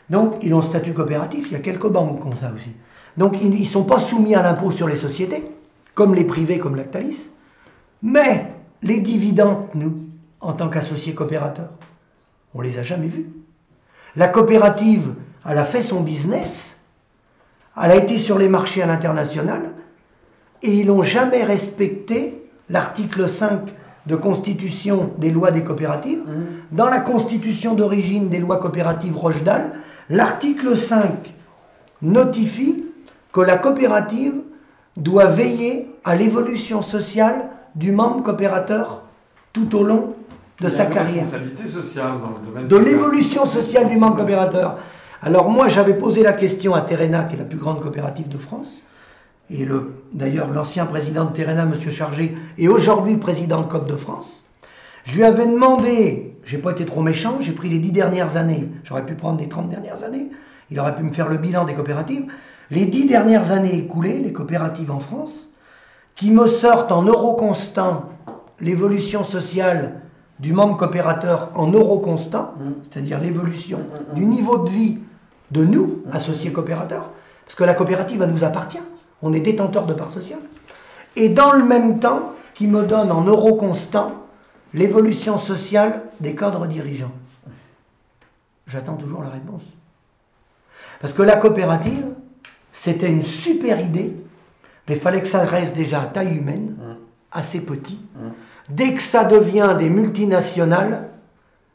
Donc, ils ont statut coopératif, il y a quelques banques comme ça aussi. Donc, ils ne sont pas soumis à l'impôt sur les sociétés. comme les privés, comme Lactalis. Mais les dividendes, nous, en tant qu'associés coopérateurs, on les a jamais vus. La coopérative, elle a fait son business, elle a été sur les marchés à l'international, et ils n'ont jamais respecté l'article 5 de constitution des lois des coopératives. Mmh. Dans la constitution d'origine des lois coopératives Rochdal, l'article 5 notifie que la coopérative doit veiller à l'évolution sociale du membre coopérateur tout au long de sa carrière. sociale dans le domaine de l'évolution sociale du membre coopérateur. Alors moi, j'avais posé la question à Terena, qui est la plus grande coopérative de France, et d'ailleurs l'ancien président de Terena, M. Chargé, est aujourd'hui président de COP de France. Je lui avais demandé, j'ai pas été trop méchant, j'ai pris les dix dernières années, j'aurais pu prendre les 30 dernières années, il aurait pu me faire le bilan des coopératives. Les dix dernières années écoulées, les coopératives en France, qui me sortent en euros constants l'évolution sociale du membre coopérateur en euros constants, mmh. c'est-à-dire l'évolution mmh, mmh, du niveau de vie de nous, associés coopérateurs, parce que la coopérative, elle nous appartient. On est détenteur de parts sociales. Et dans le même temps, qui me donne en euros constants l'évolution sociale des cadres dirigeants. J'attends toujours la réponse. Parce que la coopérative, c'était une super idée, mais il fallait que ça reste déjà à taille humaine, assez petit. Dès que ça devient des multinationales,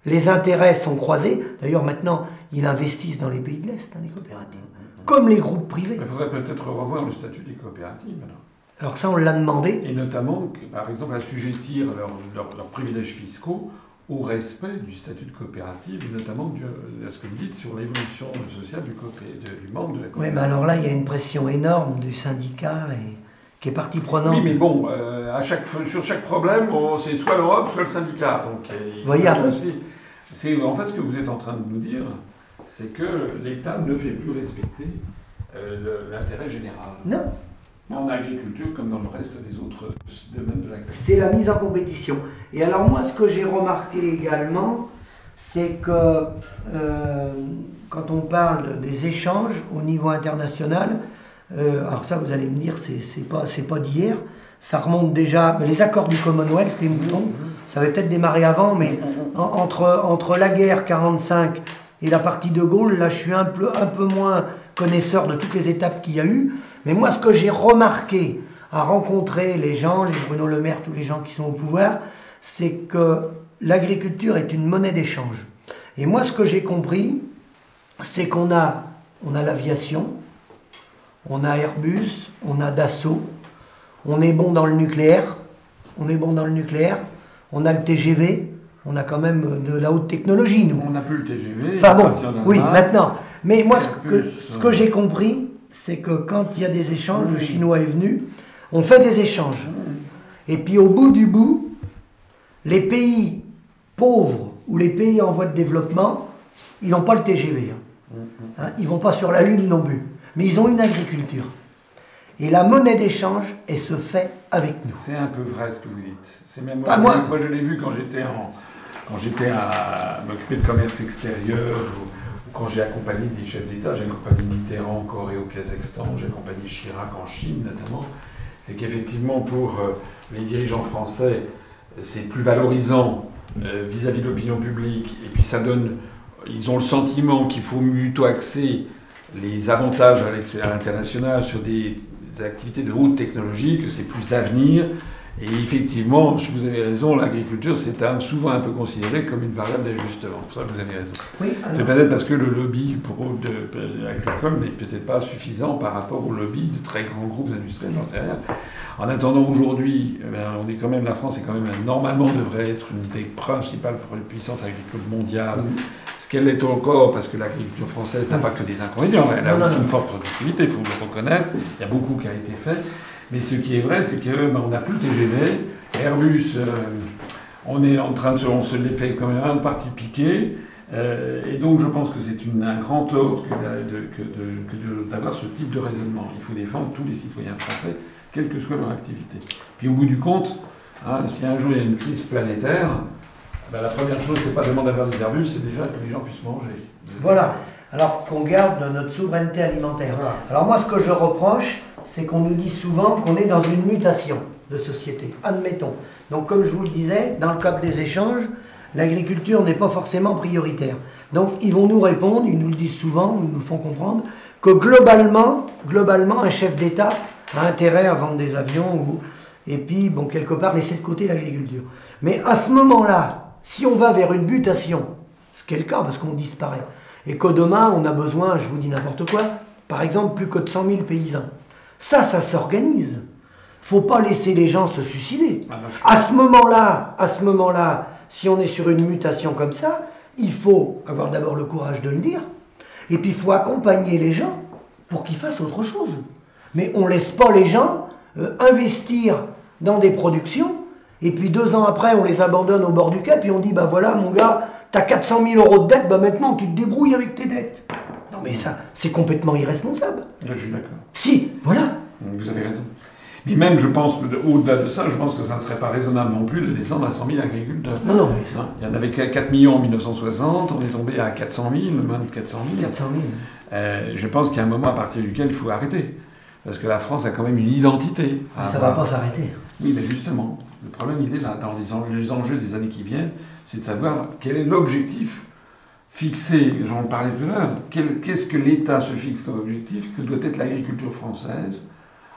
les intérêts sont croisés. D'ailleurs, maintenant, ils investissent dans les pays de l'Est, hein, les coopératives, comme les groupes privés. Il faudrait peut-être revoir le statut des coopératives. Alors, ça, on l'a demandé. Et notamment, par exemple, assujettir leurs, leurs, privilèges fiscaux au respect du statut de coopérative, et notamment du, à ce que vous dites sur l'évolution sociale du, du, membre de la coopérative. Oui, mais alors là, il y a une pression énorme du syndicat et, qui est partie prenante. Oui, mais bon, euh, à chaque, sur chaque problème, c'est soit l'Europe, soit le syndicat. Donc, il Voyez, aussi, c'est en fait ce que vous êtes en train de nous dire, c'est que l'État ne fait plus respecter euh, l'intérêt général. Non. En agriculture comme dans le reste des autres domaines de l'agriculture. C'est la mise en compétition. Et alors moi, ce que j'ai remarqué également, c'est que euh, quand on parle des échanges au niveau international, euh, alors ça vous allez me dire, c'est pas, pas d'hier, ça remonte déjà, les accords du Commonwealth, les moutons, ça avait peut-être démarré avant, mais entre, entre la guerre 45 et la partie de Gaulle, là je suis un peu, moins connaisseur de toutes les étapes qu'il y a eu. Mais moi ce que j'ai remarqué à rencontrer les gens, les Bruno Le Maire, tous les gens qui sont au pouvoir, c'est que l'agriculture est une monnaie d'échange. Et moi ce que j'ai compris, c'est qu'on a, a l'aviation, on a Airbus, on a Dassault, on est bon dans le nucléaire, on est bon dans le nucléaire, on a le TGV, on a quand même de la haute technologie, nous. On n'a plus le TGV. Enfin bon, oui, maintenant. Mais moi, ce que, ce que j'ai compris, c'est que quand il y a des échanges, le Chinois est venu, on fait des échanges. Et puis au bout du bout, les pays pauvres ou les pays en voie de développement, ils n'ont pas le TGV. Hein. Hein, ils vont pas sur la Lune non plus. Mais ils ont une agriculture. Et la monnaie d'échange, elle se fait avec nous. C'est un peu vrai ce que vous dites. C'est même moi, moi. je l'ai vu quand j'étais quand j'étais à m'occuper de commerce extérieur ou, quand j'ai accompagné des chefs d'État. J'ai accompagné Mitterrand en Corée, au Kazakhstan. J'ai accompagné Chirac en Chine notamment. C'est qu'effectivement pour euh, les dirigeants français, c'est plus valorisant euh, vis-à-vis de l'opinion publique. Et puis ça donne, ils ont le sentiment qu'il faut plutôt axer les avantages à l'international sur des activités de haute technologie, que c'est plus d'avenir. Et effectivement, vous avez raison, l'agriculture, c'est souvent un peu considéré comme une variable d'ajustement. Pour ça, vous avez raison. Oui, C'est peut-être parce que le lobby pour, de, agricole n'est peut-être pas suffisant par rapport au lobby de très grands groupes industriels, j'en sais rien. En attendant, aujourd'hui, eh on est quand même, la France est quand même, normalement, devrait être une des principales puissances agricoles mondiales. Ce qu'elle est encore, parce que l'agriculture française n'a pas que des inconvénients, elle a aussi une forte productivité, il faut le reconnaître, il y a beaucoup qui a été fait. Mais ce qui est vrai, c'est qu'on ben, n'a plus le TGV, Airbus, euh, on est en train de se, on se les fait quand même un parti piqué, euh, et donc je pense que c'est un grand tort que, d'avoir ce type de raisonnement. Il faut défendre tous les citoyens français quelle que soit leur activité. Puis au bout du compte, hein, si un jour il y a une crise planétaire, ben, la première chose, c'est pas de demander à faire des Airbus, c'est déjà que les gens puissent manger. Voilà. Alors qu'on garde notre souveraineté alimentaire. Alors moi, ce que je reproche, c'est qu'on nous dit souvent qu'on est dans une mutation de société. Admettons. Donc, comme je vous le disais, dans le cadre des échanges, l'agriculture n'est pas forcément prioritaire. Donc, ils vont nous répondre, ils nous le disent souvent, ils nous font comprendre que globalement, globalement, un chef d'État a intérêt à vendre des avions ou, et puis, bon, quelque part, laisser de côté l'agriculture. Mais à ce moment-là, si on va vers une mutation, ce qui est le cas parce qu'on disparaît, et qu'au demain, on a besoin, je vous dis n'importe quoi, par exemple, plus que de 100 000 paysans, ça, ça s'organise. Faut pas laisser les gens se suicider. Ah, À ce moment-là, à ce moment-là, si on est sur une mutation comme ça, il faut avoir d'abord le courage de le dire, et puis il faut accompagner les gens pour qu'ils fassent autre chose. Mais on laisse pas les gens euh, investir dans des productions, et puis deux ans après, on les abandonne au bord du quai, puis on dit, bah voilà, mon gars, t'as 400 000 euros de dette, bah maintenant tu te débrouilles avec tes dettes. Non mais ça, c'est complètement irresponsable. Là, je suis d'accord. Si, voilà. Vous avez raison. Mais même, je pense, au-delà de ça, je pense que ça ne serait pas raisonnable non plus de descendre à 100 000 agriculteurs. Non, non, mais ça, Non, Il y en avait que 4 millions en 1960, on est tombé à 400 000, moins de 400 000. 400 000. Euh, je pense qu'il y a un moment à partir duquel il faut arrêter. Parce que la France a quand même une identité. À ça va avoir. pas s'arrêter. Oui, mais justement, le problème, il est là, dans les, en- les enjeux des années qui viennent, c'est de savoir quel est l'objectif fixé, j'en parlais tout à l'heure, qu'est-ce que l'État se fixe comme objectif, que doit être l'agriculture française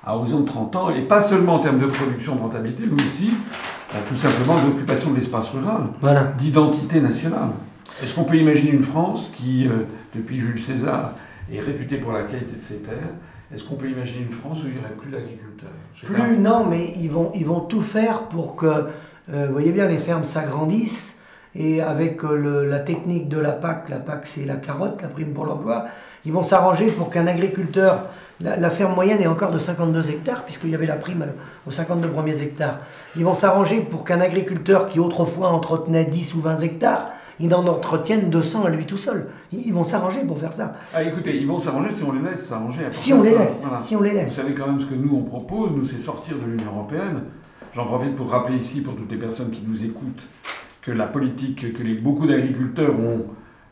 à horizon de 30 ans, et pas seulement en termes de production, de rentabilité, mais aussi euh, tout simplement d'occupation de l'espace rural, Voilà. d'identité nationale. Est-ce qu'on peut imaginer une France qui, euh, depuis Jules César, est réputée pour la qualité de ses terres Est-ce qu'on peut imaginer une France où il n'y aurait plus d'agriculteurs? Plus, non, mais ils vont, ils vont tout faire pour que, euh, vous voyez bien, les fermes s'agrandissent. Et avec euh, le- la technique de la PAC, la PAC c'est la carotte, la prime pour l'emploi, ils vont s'arranger pour qu'un agriculteur, la, la ferme moyenne est encore de 52 hectares, puisqu'il y avait la prime aux 52 premiers hectares. Ils vont s'arranger pour qu'un agriculteur qui autrefois entretenait 10 ou 20 hectares, il en entretienne 200 à lui tout seul. Ils, ils vont s'arranger pour faire ça. Ah, écoutez, ils vont s'arranger si on les laisse s'arranger. Si on les laisse, Voilà. si on les Vous laisse. savez quand même ce que nous on propose, nous c'est sortir de l'Union Européenne. J'en profite pour rappeler ici pour toutes les personnes qui nous écoutent que la politique que les, beaucoup d'agriculteurs ont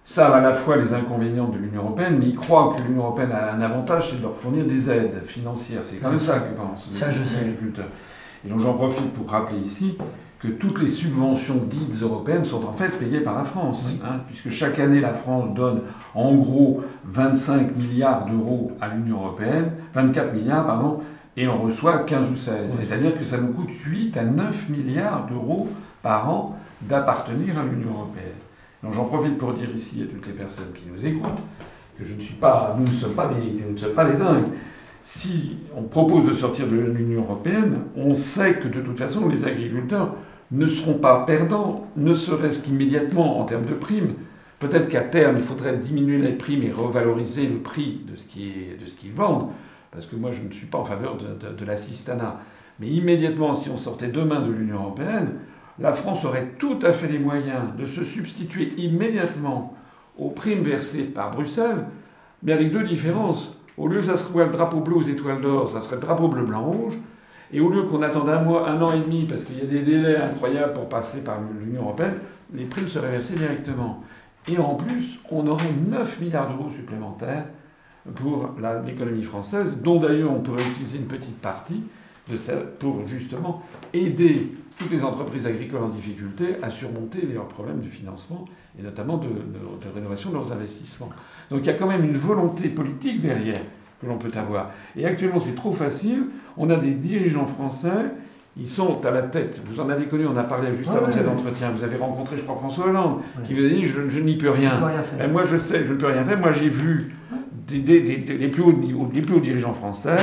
savent à la fois les inconvénients de l'Union Européenne, mais ils croient que l'Union Européenne a un avantage, c'est de leur fournir des aides financières. C'est même ça qu'ils pensent, les, agriculteurs. Et donc j'en profite pour rappeler ici que toutes les subventions dites européennes sont en fait payées par la France, Oui. hein, puisque chaque année la France donne en gros 25 milliards d'euros à l'Union européenne, 24 milliards pardon, et on reçoit 15 ou 16. Oui. C'est-à-dire que ça nous coûte 8 à 9 milliards d'euros par an d'appartenir à l'Union européenne. Donc j'en profite pour dire ici à toutes les personnes qui nous écoutent que je ne suis pas, nous ne sommes pas des, nous ne sommes pas des dingues. Si on propose de sortir de l'Union européenne, on sait que de toute façon les agriculteurs ne seront pas perdants, ne serait-ce qu'immédiatement en termes de primes. Peut-être qu'à terme, il faudrait diminuer les primes et revaloriser le prix de ce qu'ils vendent, parce que moi je ne suis pas en faveur de, de, de l'assistanat. Mais immédiatement, si on sortait demain de l'Union européenne, la France aurait tout à fait les moyens de se substituer immédiatement aux primes versées par Bruxelles, mais avec deux différences. Au lieu ça serait le drapeau bleu aux étoiles d'or, ça serait le drapeau bleu, blanc, rouge. Et au lieu qu'on attende un mois, un an et demi, parce qu'il y a des délais incroyables pour passer par l'Union européenne, les primes seraient versées directement. Et en plus, on aurait 9 milliards d'euros supplémentaires pour l'économie française, dont d'ailleurs on pourrait utiliser une petite partie de ça pour justement aider toutes les entreprises agricoles en difficulté à surmonter leurs problèmes de financement et notamment de rénovation de leurs investissements. Donc il y a quand même une volonté politique derrière que l'on peut avoir. Et actuellement c'est trop facile. On a des dirigeants français, ils sont à la tête. Vous en avez connu, on a parlé juste Ouais, avant ouais, cet ouais. entretien. Vous avez rencontré, je crois, François Hollande, qui vous a dit je, je n'y peux rien. Ben, moi, je sais je ne peux rien faire. Moi, j'ai vu des, des- des- les, plus hauts, les plus hauts dirigeants français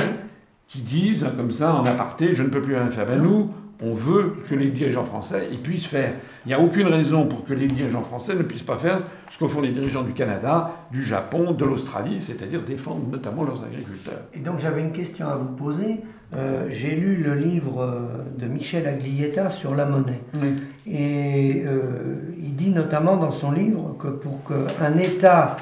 qui disent, comme ça, en aparté, je ne peux plus rien faire. Ben, nous, on veut que les dirigeants français ils puissent faire. Il n'y a aucune raison pour que les dirigeants français ne puissent pas faire ce que font les dirigeants du Canada, du Japon, de l'Australie, c'est-à-dire défendre notamment leurs agriculteurs. Et donc j'avais une question à vous poser. Euh, J'ai lu le livre euh, de Michel Aglietta sur la monnaie. Et euh, il dit notamment dans son livre que pour qu'un État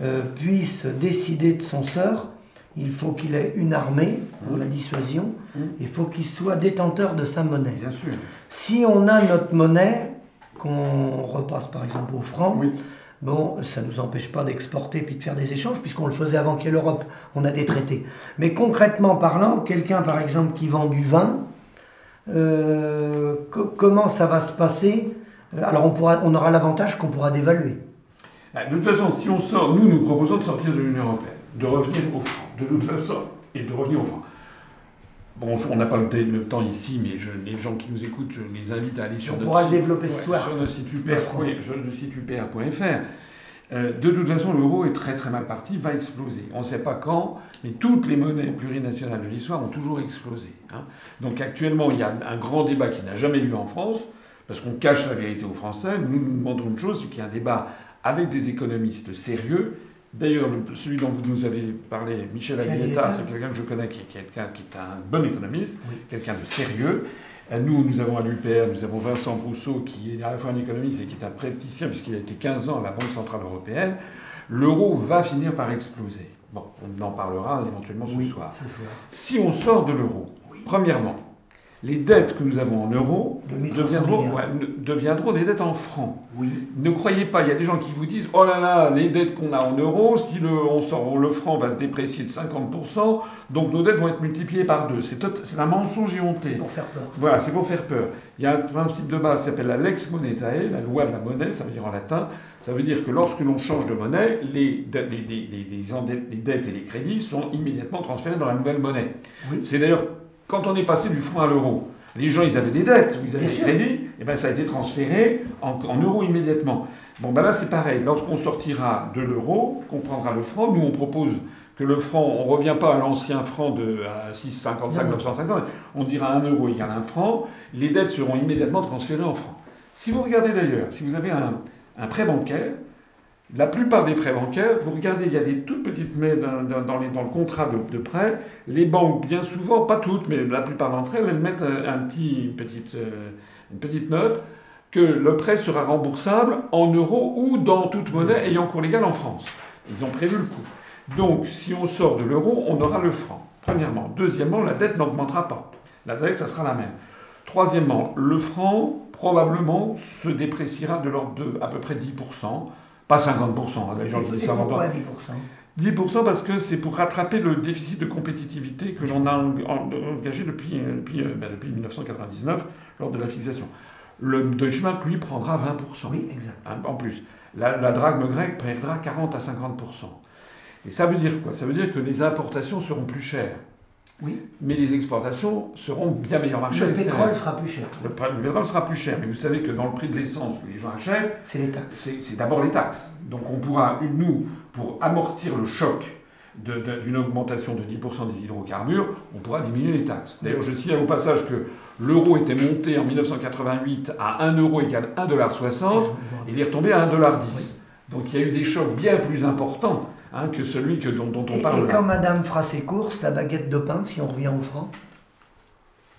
euh, puisse décider de son sort, il faut qu'il ait une armée pour la dissuasion, Mm. il faut qu'il soit détenteur de sa monnaie. Bien sûr. Si on a notre monnaie, qu'on repasse par exemple au franc, Oui. Bon, ça ne nous empêche pas d'exporter puis de faire des échanges, puisqu'on le faisait avant qu'il y ait l'Europe, on a des traités. Mais concrètement parlant, quelqu'un par exemple qui vend du vin, euh, comment ça va se passer? Alors on, pourra, on aura l'avantage qu'on pourra dévaluer. Bah, de toute façon, si on sort, nous nous proposons de sortir de l'Union Européenne, de revenir au franc, de toute façon, et de revenir au franc. Bon, on n'a pas le, temps ici, mais les gens qui nous écoutent, je les invite à aller sur, on pourra le développer ce soir, sur, le site UPR, euh, de toute façon, l'euro est très très mal parti, va exploser. On ne sait pas quand, mais toutes les monnaies plurinationales de l'histoire ont toujours explosé. Hein. Donc actuellement, il y a un grand débat qui n'a jamais lieu en France, parce qu'on cache la vérité aux Français. Nous nous demandons une chose, c'est qu'il y a un débat avec des économistes sérieux D'ailleurs, celui dont vous nous avez parlé, Michel Aguileta, c'est quelqu'un que je connais qui, qui, est, qui est un bon économiste, quelqu'un de sérieux. Euh, nous, nous avons à l'UPR, nous avons Vincent Brousseau, qui est à la fois un économiste et qui est un praticien, puisqu'il a été 15 ans à la Banque Centrale Européenne. L'euro va finir par exploser. Bon, on en parlera éventuellement ce soir. Si on sort de l'euro, premièrement, les dettes que nous avons en euros deviendront, des dettes en francs. Oui. Ne croyez pas, il y a des gens qui vous disent Oh là là, les dettes qu'on a en euros, si le, on sort, le franc va se déprécier de 50%, donc nos dettes vont être multipliées par deux. C'est un mensonge éhonté. C'est pour faire peur. Voilà, c'est pour faire peur. Il y a un principe de base qui s'appelle la lex monetae, la loi de la monnaie, ça veut dire en latin. Ça veut dire que lorsque l'on change de monnaie, les, les, les, les, dettes et les crédits sont immédiatement transférés dans la nouvelle monnaie. Oui. C'est d'ailleurs quand on est passé du franc à l'euro, les gens, ils avaient des dettes, ils avaient des crédits, et ben ça a été transféré en, euros immédiatement. Bon, ben là, c'est pareil. Lorsqu'on sortira de l'euro, qu'on prendra le franc, nous, on propose que le franc, on ne revient pas à l'ancien franc de 6,55, 950, on dira 1 euro égale 1 franc, les dettes seront immédiatement transférées en francs. Si vous regardez d'ailleurs, si vous avez un, un prêt bancaire, la plupart des prêts bancaires, vous regardez, il y a des toutes petites mais dans, dans, le contrat de, prêt. Les banques, bien souvent, pas toutes, mais la plupart d'entre elles, elles mettent un, petit, une, petite, euh, une petite note que le prêt sera remboursable en euros ou dans toute monnaie ayant cours légal en France. Ils ont prévu le coup. Donc, si on sort de l'euro, on aura le franc, premièrement. Deuxièmement, la dette n'augmentera pas. La dette, ça sera la même. Troisièmement, le franc, probablement, se dépréciera de l'ordre de à peu près 10%. Pas 50%, hein, les gens qui disent 10% 10% parce que c'est pour rattraper le déficit de compétitivité que l'on a engagé depuis, euh, depuis, euh, ben, depuis 1999 lors de la fixation. Le Deutsche Mark, lui, prendra 20%. Oui, exact. Hein, en plus. La, la drachme grecque perdra 40 à 50%. Et ça veut dire quoi? Ça veut dire que les importations seront plus chères. Oui. Mais les exportations seront bien meilleures marché. Le pétrole sera plus cher. Le, pétrole sera plus cher. Mais vous savez que dans le prix de l'essence que les gens achètent, c'est les taxes. C'est d'abord les taxes. Donc on pourra, nous, pour amortir le choc d'une augmentation de 10% des hydrocarbures, on pourra diminuer les taxes. D'ailleurs, je signale au passage que l'euro était monté en 1988 à 1 euro égale 1,60$, et il est retombé à 1,10$. Donc il y a eu des chocs bien plus importants Hein, que celui que, dont, on parle. Et quand madame fera ses courses, la baguette de pain, si on revient au franc?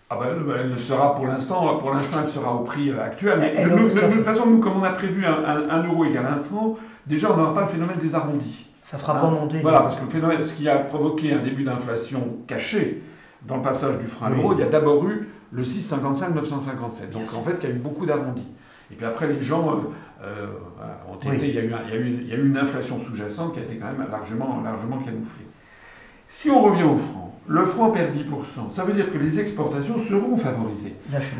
Ah ben, elle sera pour l'instant, pour l'instant, elle sera au prix euh, actuel. de toute façon, nous, comme on a prévu un, euro égal à un franc, déjà, on n'aura pas le phénomène des arrondis. Ça fera pas hein monter. Voilà, parce que le phénomène, ce qui a provoqué un début d'inflation caché dans le passage du franc à l'euro, il y a d'abord eu le 6,55-957. Donc en fait, il y a eu beaucoup d'arrondis. Et puis après, les gens, euh, il, y a eu il, y a eu, une inflation sous-jacente qui a été quand même largement, largement camouflée. Si on revient au franc, le franc perd 10%. Ça veut dire que les exportations seront favorisées.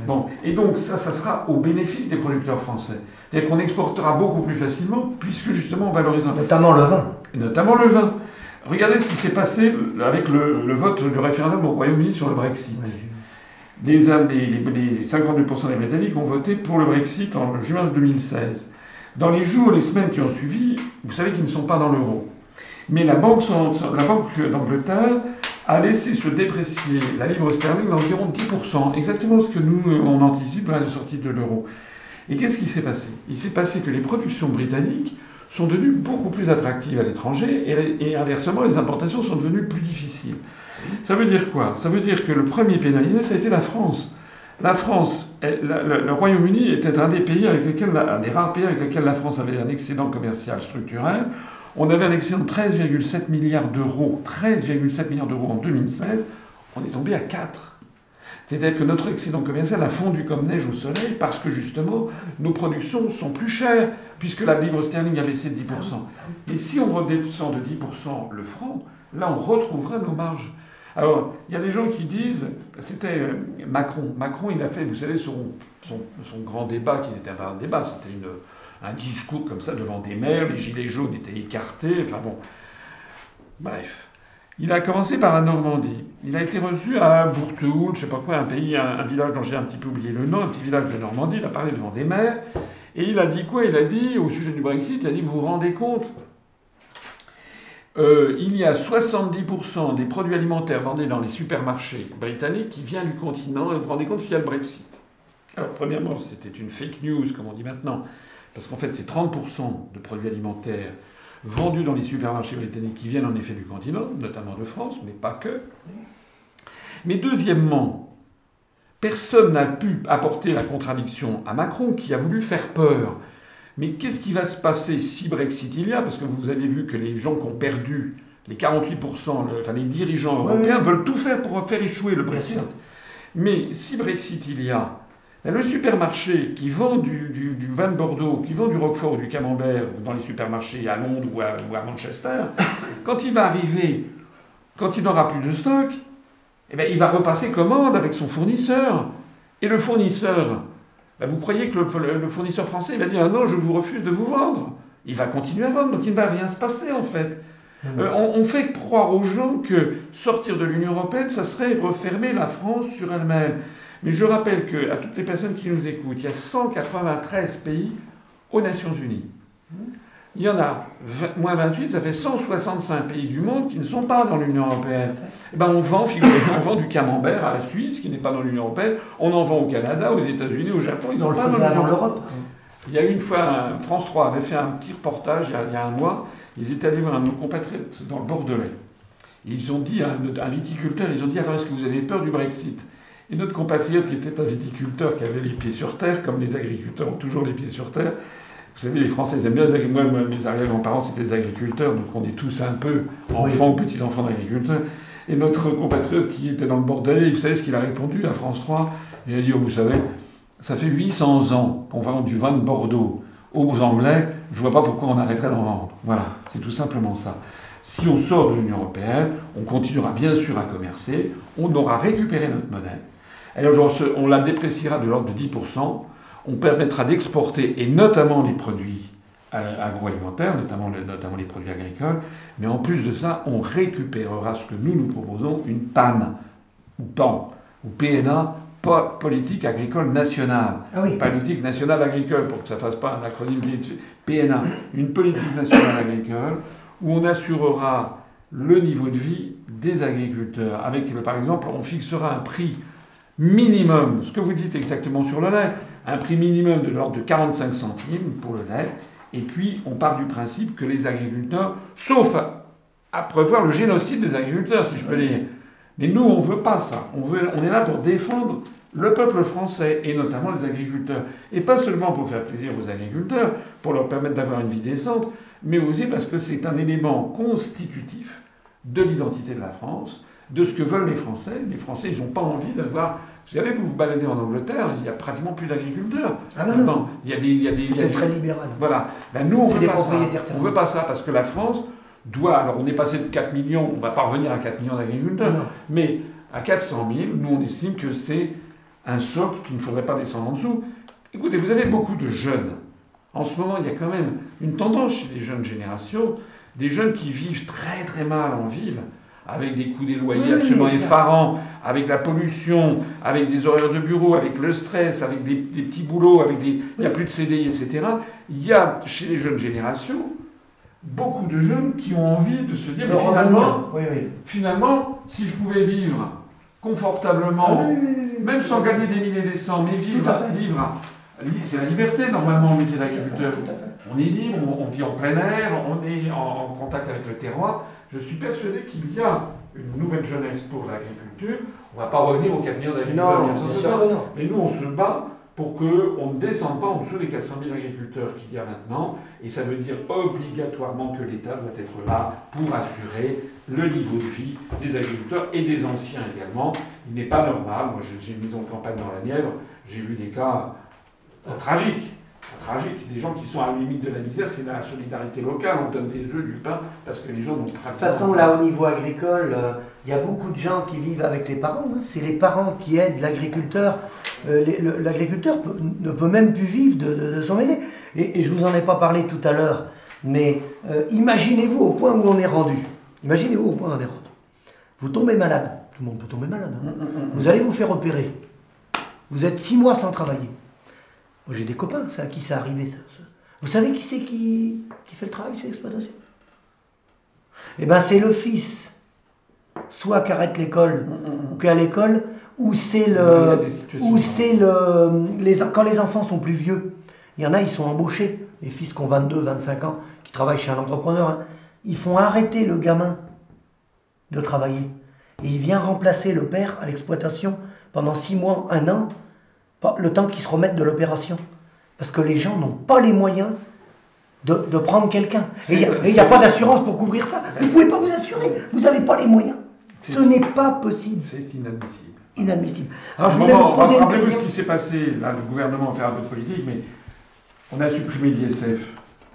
Bon, et donc ça, ça sera au bénéfice des producteurs français. C'est-à-dire qu'on exportera beaucoup plus facilement puisque justement on valorise Notamment le vin. Notamment le vin. Regardez ce qui s'est passé avec le, vote du référendum au Royaume-Uni sur le Brexit. Les, les, les, 52% des Britanniques ont voté pour le Brexit en juin 2016. Dans les jours, les semaines qui ont suivi, vous savez qu'ils ne sont pas dans l'euro. Mais la Banque, d'Angleterre a laissé se déprécier la livre sterling d'environ 10%, exactement ce que nous, on anticipe à la sortie de l'euro. Et qu'est-ce qui s'est passé? Il s'est passé que les productions britanniques sont devenues beaucoup plus attractives à l'étranger et, inversement, les importations sont devenues plus difficiles. Ça veut dire quoi? Ça veut dire que le premier pénalisé, ça a été la France. La France, le, Royaume-Uni était un des pays avec lesquels, un des rares pays avec lesquels la France avait un excédent commercial structurel. On avait un excédent de 13,7 milliards d'euros, 13,7 milliards d'euros en 2016. On est tombé à 4. C'est-à-dire que notre excédent commercial a fondu comme neige au soleil parce que justement nos productions sont plus chères puisque la livre sterling a baissé de 10%. Et si on redescend de 10% le franc, là on retrouvera nos marges. Alors, il y a des gens qui disent, c'était euh, Macron. Macron, il a fait, vous savez, son, grand débat, qui n'était pas un débat, c'était un discours comme ça devant des maires, les gilets jaunes étaient écartés, enfin bon. Bref. Il a commencé par la Normandie. Il a été reçu à Bourtoul, je sais pas quoi, un un, village dont j'ai un petit peu oublié le nom, un petit village de Normandie. Il a parlé devant des maires. Et il a dit quoi? Il a dit, au sujet du Brexit, il a dit, vous vous rendez compte euh, il y a 70% des produits alimentaires vendus dans les supermarchés britanniques qui viennent du continent. Vous vous rendez compte s'il y a le Brexit Alors, premièrement, c'était une fake news, comme on dit maintenant, parce qu'en fait, c'est 30% de produits alimentaires vendus dans les supermarchés britanniques qui viennent en effet du continent, notamment de France, mais pas que. Mais deuxièmement, personne n'a pu apporter la contradiction à Macron qui a voulu faire peur. Mais qu'est-ce qui va se passer si Brexit il y a? Parce que vous avez vu que les gens qui ont perdu, les 48%, enfin les dirigeants européens, veulent tout faire pour faire échouer le Brexit. Mais si Brexit il y a, le supermarché qui vend du, vin de Bordeaux, qui vend du Roquefort ou du Camembert dans les supermarchés à Londres ou à, Manchester, quand il va arriver, quand il n'aura plus de stock, eh bien, il va repasser commande avec son fournisseur. Et le fournisseur, ben, vous croyez que le, fournisseur français va dire ah non, je vous refuse de vous vendre. Il va continuer à vendre, donc il ne va rien se passer en fait. Euh, on, on, fait croire aux gens que sortir de l'Union européenne, ça serait refermer la France sur elle-même. Mais je rappelle que, à toutes les personnes qui nous écoutent, il y a 193 pays aux Nations Unies. Il y en a moins 28, ça fait 165 pays du monde qui ne sont pas dans l'Union européenne. Eh ben on, vend, on vend du camembert à la Suisse, qui n'est pas dans l'Union européenne, on en vend au Canada, aux États-Unis, au Japon, ils sont pas dans l'Union européenne. Il y a eu une fois, France 3 avait fait un petit reportage il y a, un mois, ils étaient allés voir un de nos compatriotes dans le Bordelais. ils ont dit à un, un viticulteur, ils ont dit alors est-ce que vous avez peur du Brexit? Et notre compatriote qui était un viticulteur qui avait les pieds sur terre, comme les agriculteurs ont toujours les pieds sur terre. Vous savez, les Français ils aiment bien les agriculteurs. Moi, mes arrière-grands-parents, c'était des agriculteurs, donc on est tous un peu enfants ou petits-enfants d'agriculteurs. Et notre compatriote qui était dans le Bordelais, vous savez ce qu'il a répondu à France 3 Il a dit, oh, vous savez, ça fait 800 ans qu'on vend du vin de Bordeaux aux Anglais, je ne vois pas pourquoi on arrêterait d'en vendre. Voilà, c'est tout simplement ça. Si on sort de l'Union européenne, on continuera bien sûr à commercer, on aura récupéré notre monnaie, alors on la dépréciera de l'ordre de 10%, on permettra d'exporter, et notamment les produits euh, agroalimentaires, notamment, notamment les produits agricoles, mais en plus de ça, on récupérera ce que nous nous proposons, une PAN, ou PAN, ou PNA, politique agricole nationale. Ah Politique nationale agricole, pour que ça ne fasse pas un acronyme PNA, une politique nationale agricole, où on assurera le niveau de vie des agriculteurs. Avec, par exemple, on fixera un prix minimum, ce que vous dites exactement sur le lait, un prix minimum de l'ordre de 45 centimes pour le lait, et puis on part du principe que les agriculteurs, sauf à, prévoir le génocide des agriculteurs, si je peux dire, mais nous on ne veut pas ça, on, veut, on est là pour défendre le peuple français et notamment les agriculteurs. Et pas seulement pour faire plaisir aux agriculteurs, pour leur permettre d'avoir une vie décente, mais aussi parce que c'est un élément constitutif de l'identité de la France, de ce que veulent les Français. Les Français, ils n'ont pas envie d'avoir. Vous savez, vous vous baladez en Angleterre, il n'y a pratiquement plus d'agriculteurs. Ah non, non. Il y a des. Il y a des C'était très libéral. Voilà. Ben, nous, on veut pas ça. On veut pas ça parce que la France doit. Alors, on est passé de 4 millions, on va pas revenir à 4 millions d'agriculteurs, mais à 400 000, nous, on estime que c'est un socle qu'il ne faudrait pas descendre en dessous. Écoutez, vous avez beaucoup de jeunes. En ce moment, il y a quand même une tendance chez les jeunes générations, des jeunes qui vivent très très mal en ville avec des coûts des loyers absolument effarants, avec la pollution, avec des horaires de bureau, avec le stress, avec des, petits boulots, avec des, il n'y a plus de CDI, etc. Il y a chez les jeunes générations beaucoup de jeunes qui ont envie de se dire, mais finalement, finalement, si je pouvais vivre confortablement, ah même sans gagner des milliers des cents, mais vivre, vivre c'est la liberté normalement au métier d'agriculteur. On est libre, on, vit en plein air, on est en contact avec le terroir. Je suis persuadé qu'il y a une nouvelle jeunesse pour l'agriculture. On ne va pas revenir au 4 millions d'agriculteurs en 1960. Mais nous, on se bat pour qu'on ne descende pas en dessous des 400 000 agriculteurs qu'il y a maintenant. Et ça veut dire obligatoirement que l'État doit être là pour assurer le niveau de vie des agriculteurs et des anciens également. Il n'est pas normal, moi j'ai une maison de campagne dans la Nièvre, j'ai vu des cas tragiques tragique. Des gens qui sont à la limite de la misère, c'est la solidarité locale. On donne des œufs, du pain, parce que les gens n'ont pas de toute façon, là, au niveau agricole, euh, il y a beaucoup de gens qui vivent avec les parents. Hein. C'est les parents qui aident l'agriculteur. Euh, l'agriculteur ne peut même plus vivre de, son métier. Et, je je vous en ai pas parlé tout à l'heure, mais euh, imaginez-vous au point où on est rendu. Imaginez-vous au point où on est rendu. Vous tombez malade. Tout le monde peut tomber malade. Hein. Mm, mm, mm, vous allez vous faire opérer. Vous êtes six mois sans travailler. J'ai des copains, ça, à qui c'est arrivé. Ça, Vous savez qui c'est qui, qui fait le travail sur l'exploitation? Eh bien, c'est le fils, soit qui arrête l'école, mm, mm, mm. ou qui est à l'école, ou c'est le. Ou c'est le. Les, quand les enfants sont plus vieux, il y en a, ils sont embauchés, les fils qui ont 22, 25 ans, qui travaillent chez un entrepreneur, hein. ils font arrêter le gamin de travailler. Et il vient remplacer le père à l'exploitation pendant 6 mois, 1 an, le temps qu'ils se remettent de l'opération. Parce que les gens n'ont pas les moyens de, prendre quelqu'un. Et il n'y a, pas d'assurance pour couvrir ça. Vous ne pouvez pas vous assurer. Vous n'avez pas les moyens. Ce n'est pas possible. C'est inadmissible. Inadmissible. Alors je voulais vous poser une question. ce qui s'est passé, là le gouvernement fait un peu de politique, mais on a supprimé l'ISF.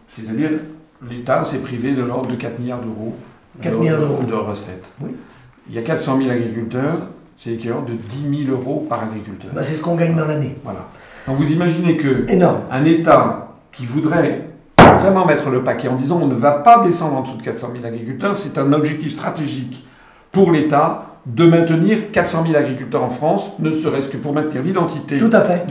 C'est-à-dire l'État s'est privé de l'ordre de 4 milliards d'euros de, de, recettes. Oui. Il y a 400 000 agriculteurs, c'est l'équivalent de 10 000 euros par agriculteur. Bah, c'est ce qu'on gagne dans l'année. Voilà. Donc vous imaginez que un État qui voudrait vraiment mettre le paquet en disant on ne va pas descendre en dessous de 400 000 agriculteurs, c'est un objectif stratégique pour l'État de maintenir 400 000 agriculteurs en France, ne serait-ce que pour maintenir l'identité. Tout à fait.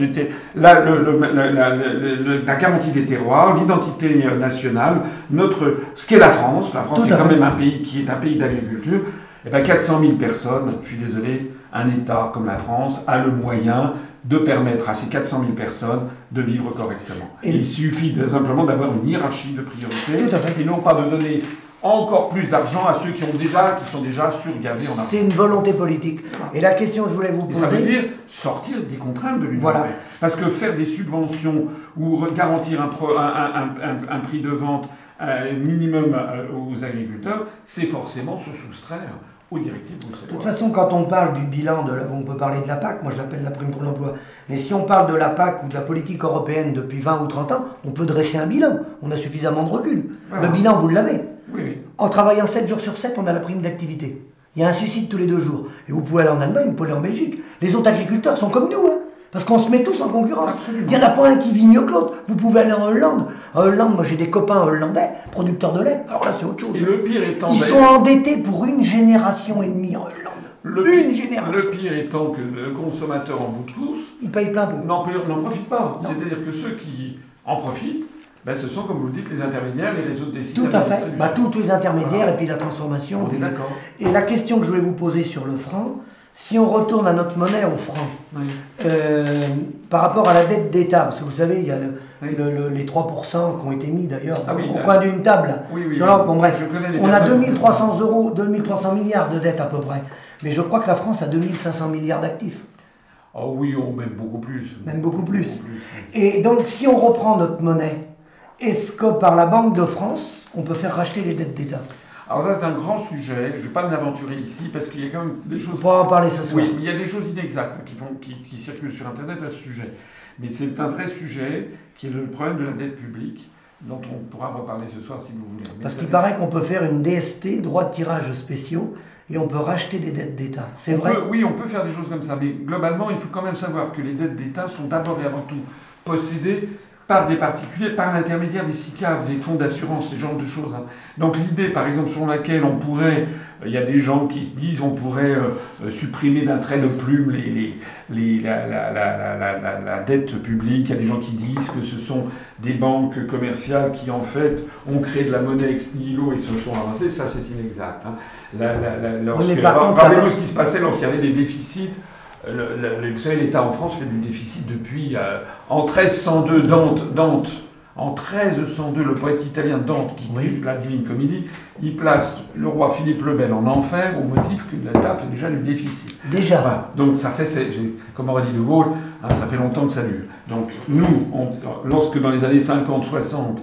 la, la, garantie des terroirs, l'identité nationale, notre, ce qu'est la France. La France est quand même un pays qui est un pays d'agriculture. Et bien 400 000 personnes, je suis désolé, un État comme la France a le moyen de permettre à ces 400 000 personnes de vivre correctement. il suffit simplement d'avoir une hiérarchie de priorités et non pas de donner encore plus d'argent à ceux qui, ont déjà, qui sont déjà surgavés en argent. C'est une volonté politique. Et la question que je voulais vous poser... ça veut dire sortir des contraintes de l'Union européenne. Parce que faire des subventions ou garantir un, un, prix de vente euh, minimum euh, aux agriculteurs, c'est forcément se soustraire de toute façon, quand on parle du bilan, de on peut parler de la PAC, moi je l'appelle la prime pour l'emploi, mais si on parle de la PAC ou de la politique européenne depuis 20 ou 30 ans, on peut dresser un bilan. On a suffisamment de recul. Le bilan, vous l'avez. En travaillant 7 jours sur 7, on a la prime d'activité. Il y a un suicide tous les deux jours. Et vous pouvez aller en Allemagne, vous pouvez aller en Belgique. Les autres agriculteurs sont comme nous. Hein. Parce qu'on se met tous en concurrence. Il n'y en a pas un qui vit mieux que l'autre. Vous pouvez aller en Hollande. En Hollande, moi j'ai des copains hollandais, producteurs de lait. Alors là, c'est autre chose. Et le pire étant. Ils sont endettés pour une génération et demie en Hollande. Le une génération. Le pire étant que le consommateur en bout de course. Il paye plein pot. N'en profite pas. C'est-à-dire que ceux qui en profitent, ben, ce sont, comme vous le dites, les intermédiaires, les réseaux de décision. Tout à fait. Bah, tous les intermédiaires et puis la transformation. On est d'accord. Et la question que je voulais vous poser sur le franc, si on retourne à notre monnaie au franc, euh, par rapport à la dette d'État, parce que vous savez, il y a les 3% qui ont été mis d'ailleurs ah au coin d'une table. bon, bref, on a 2300 euros, 2300 milliards de dettes à peu près. Mais je crois que la France a 2500 milliards d'actifs. Oh oui, on même beaucoup plus. Même beaucoup plus. Et donc, si on reprend notre monnaie, est-ce que par la Banque de France, on peut faire racheter les dettes d'État? Alors ça c'est un grand sujet, je ne vais pas m'aventurer ici parce qu'il y a quand même des choses... On va en parler ce soir. Oui, il y a des choses inexactes qui, font, qui, qui circulent sur Internet à ce sujet. Mais c'est un vrai sujet qui est le problème de la dette publique dont on pourra reparler ce soir si vous voulez. Parce qu'il paraît qu'on peut faire une DST, droit de tirage spéciaux, et on peut racheter des dettes d'État. C'est vrai Oui, on peut faire des choses comme ça, mais globalement, il faut quand même savoir que les dettes d'État sont d'abord et avant tout possédées par des particuliers, par l'intermédiaire des SICAV, des fonds d'assurance, ce genre de choses. Hein. Donc l'idée, par exemple, sur laquelle on pourrait, euh, il y a des gens qui se disent, on pourrait euh, supprimer d'un trait de plume les, les, la, la, la, la, dette publique. Il y a des gens qui disent que ce sont des banques commerciales qui, en fait, ont créé de la monnaie ex nihilo et se sont avancées. Ça, c'est inexact. Hein. Rappelez-vous ce qui se passait lorsqu'il y avait des déficits le, vous savez, l'État en France fait du déficit depuis. Euh, en 1302, Dante, Dante, En 1302, le poète italien Dante, qui écrit la Divine Comédie, il place le roi Philippe le Bel en enfer au motif que l'État fait déjà du déficit. Déjà. Donc ça fait, comme aurait dit De Gaulle, hein, ça fait longtemps que ça dure. Donc nous, lorsque dans les années 50-60,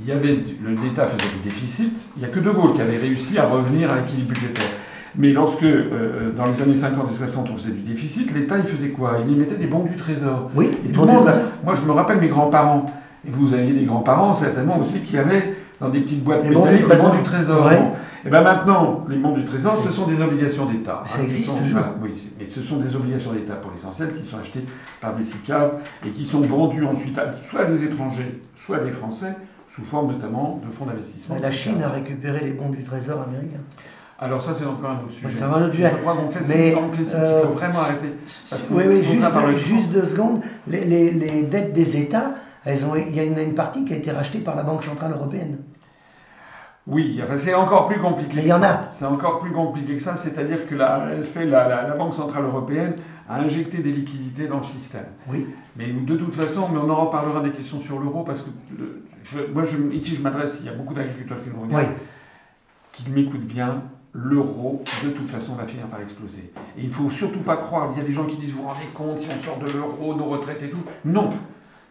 il y avait l'État faisait du déficit, il n'y a que De Gaulle qui avait réussi à revenir à l'équilibre budgétaire. Mais lorsque, euh, euh, dans les années 50 et 60, on faisait du déficit, l'État, il faisait quoi? Il y mettait des bons du trésor. Oui, et tout le monde. Moi, je me rappelle mes grands-parents. Et vous aviez des grands-parents, certainement aussi, qui avaient dans des petites boîtes métalliques des bons du trésor. Et bien maintenant, les bons du trésor, ce sont des obligations d'État. Ça existe toujours. oui, mais ce sont des obligations d'État pour l'essentiel qui sont achetées par des SICAV et qui sont vendues ensuite à soit des étrangers, soit des Français, sous forme notamment de fonds d'investissement. La Chine a récupéré les bons du trésor américains. Alors ça, c'est encore un autre sujet. C'est un autre sujet. Je crois qu'on fait Mais, euh, il faut vraiment arrêter. oui, oui, juste, juste deux secondes. Les, les, les, dettes des États, elles ont, il y a une, partie qui a été rachetée par la Banque Centrale Européenne. Oui, enfin, c'est encore plus compliqué. Mais il y en a. C'est encore plus compliqué que ça, c'est-à-dire que la, elle fait, la, la, Banque Centrale Européenne a injecté des liquidités dans le système. Oui. Mais de toute façon, mais on en reparlera des questions sur l'euro, parce que moi, je, ici, je m'adresse, il y a beaucoup d'agriculteurs qui nous regardent, oui. qui m'écoutent bien l'euro, de toute façon, va finir par exploser. Et il ne faut surtout pas croire, il y a des gens qui disent, vous vous rendez compte, si on sort de l'euro, nos retraites et tout. Non,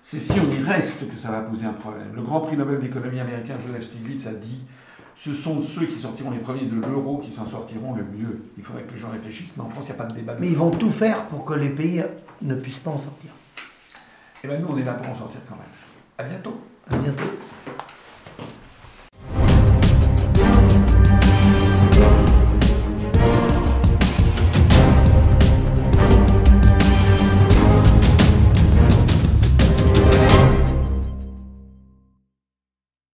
c'est si on y reste que ça va poser un problème. Le grand prix Nobel d'économie américain, Joseph Stiglitz, a dit, ce sont ceux qui sortiront les premiers de l'euro qui s'en sortiront le mieux. Il faudrait que les gens réfléchissent, mais en France, il n'y a pas de débat. mais ils vont tout faire pour que les pays ne puissent pas en sortir. Eh bien, nous, on est là pour en sortir quand même. À bientôt. À bientôt.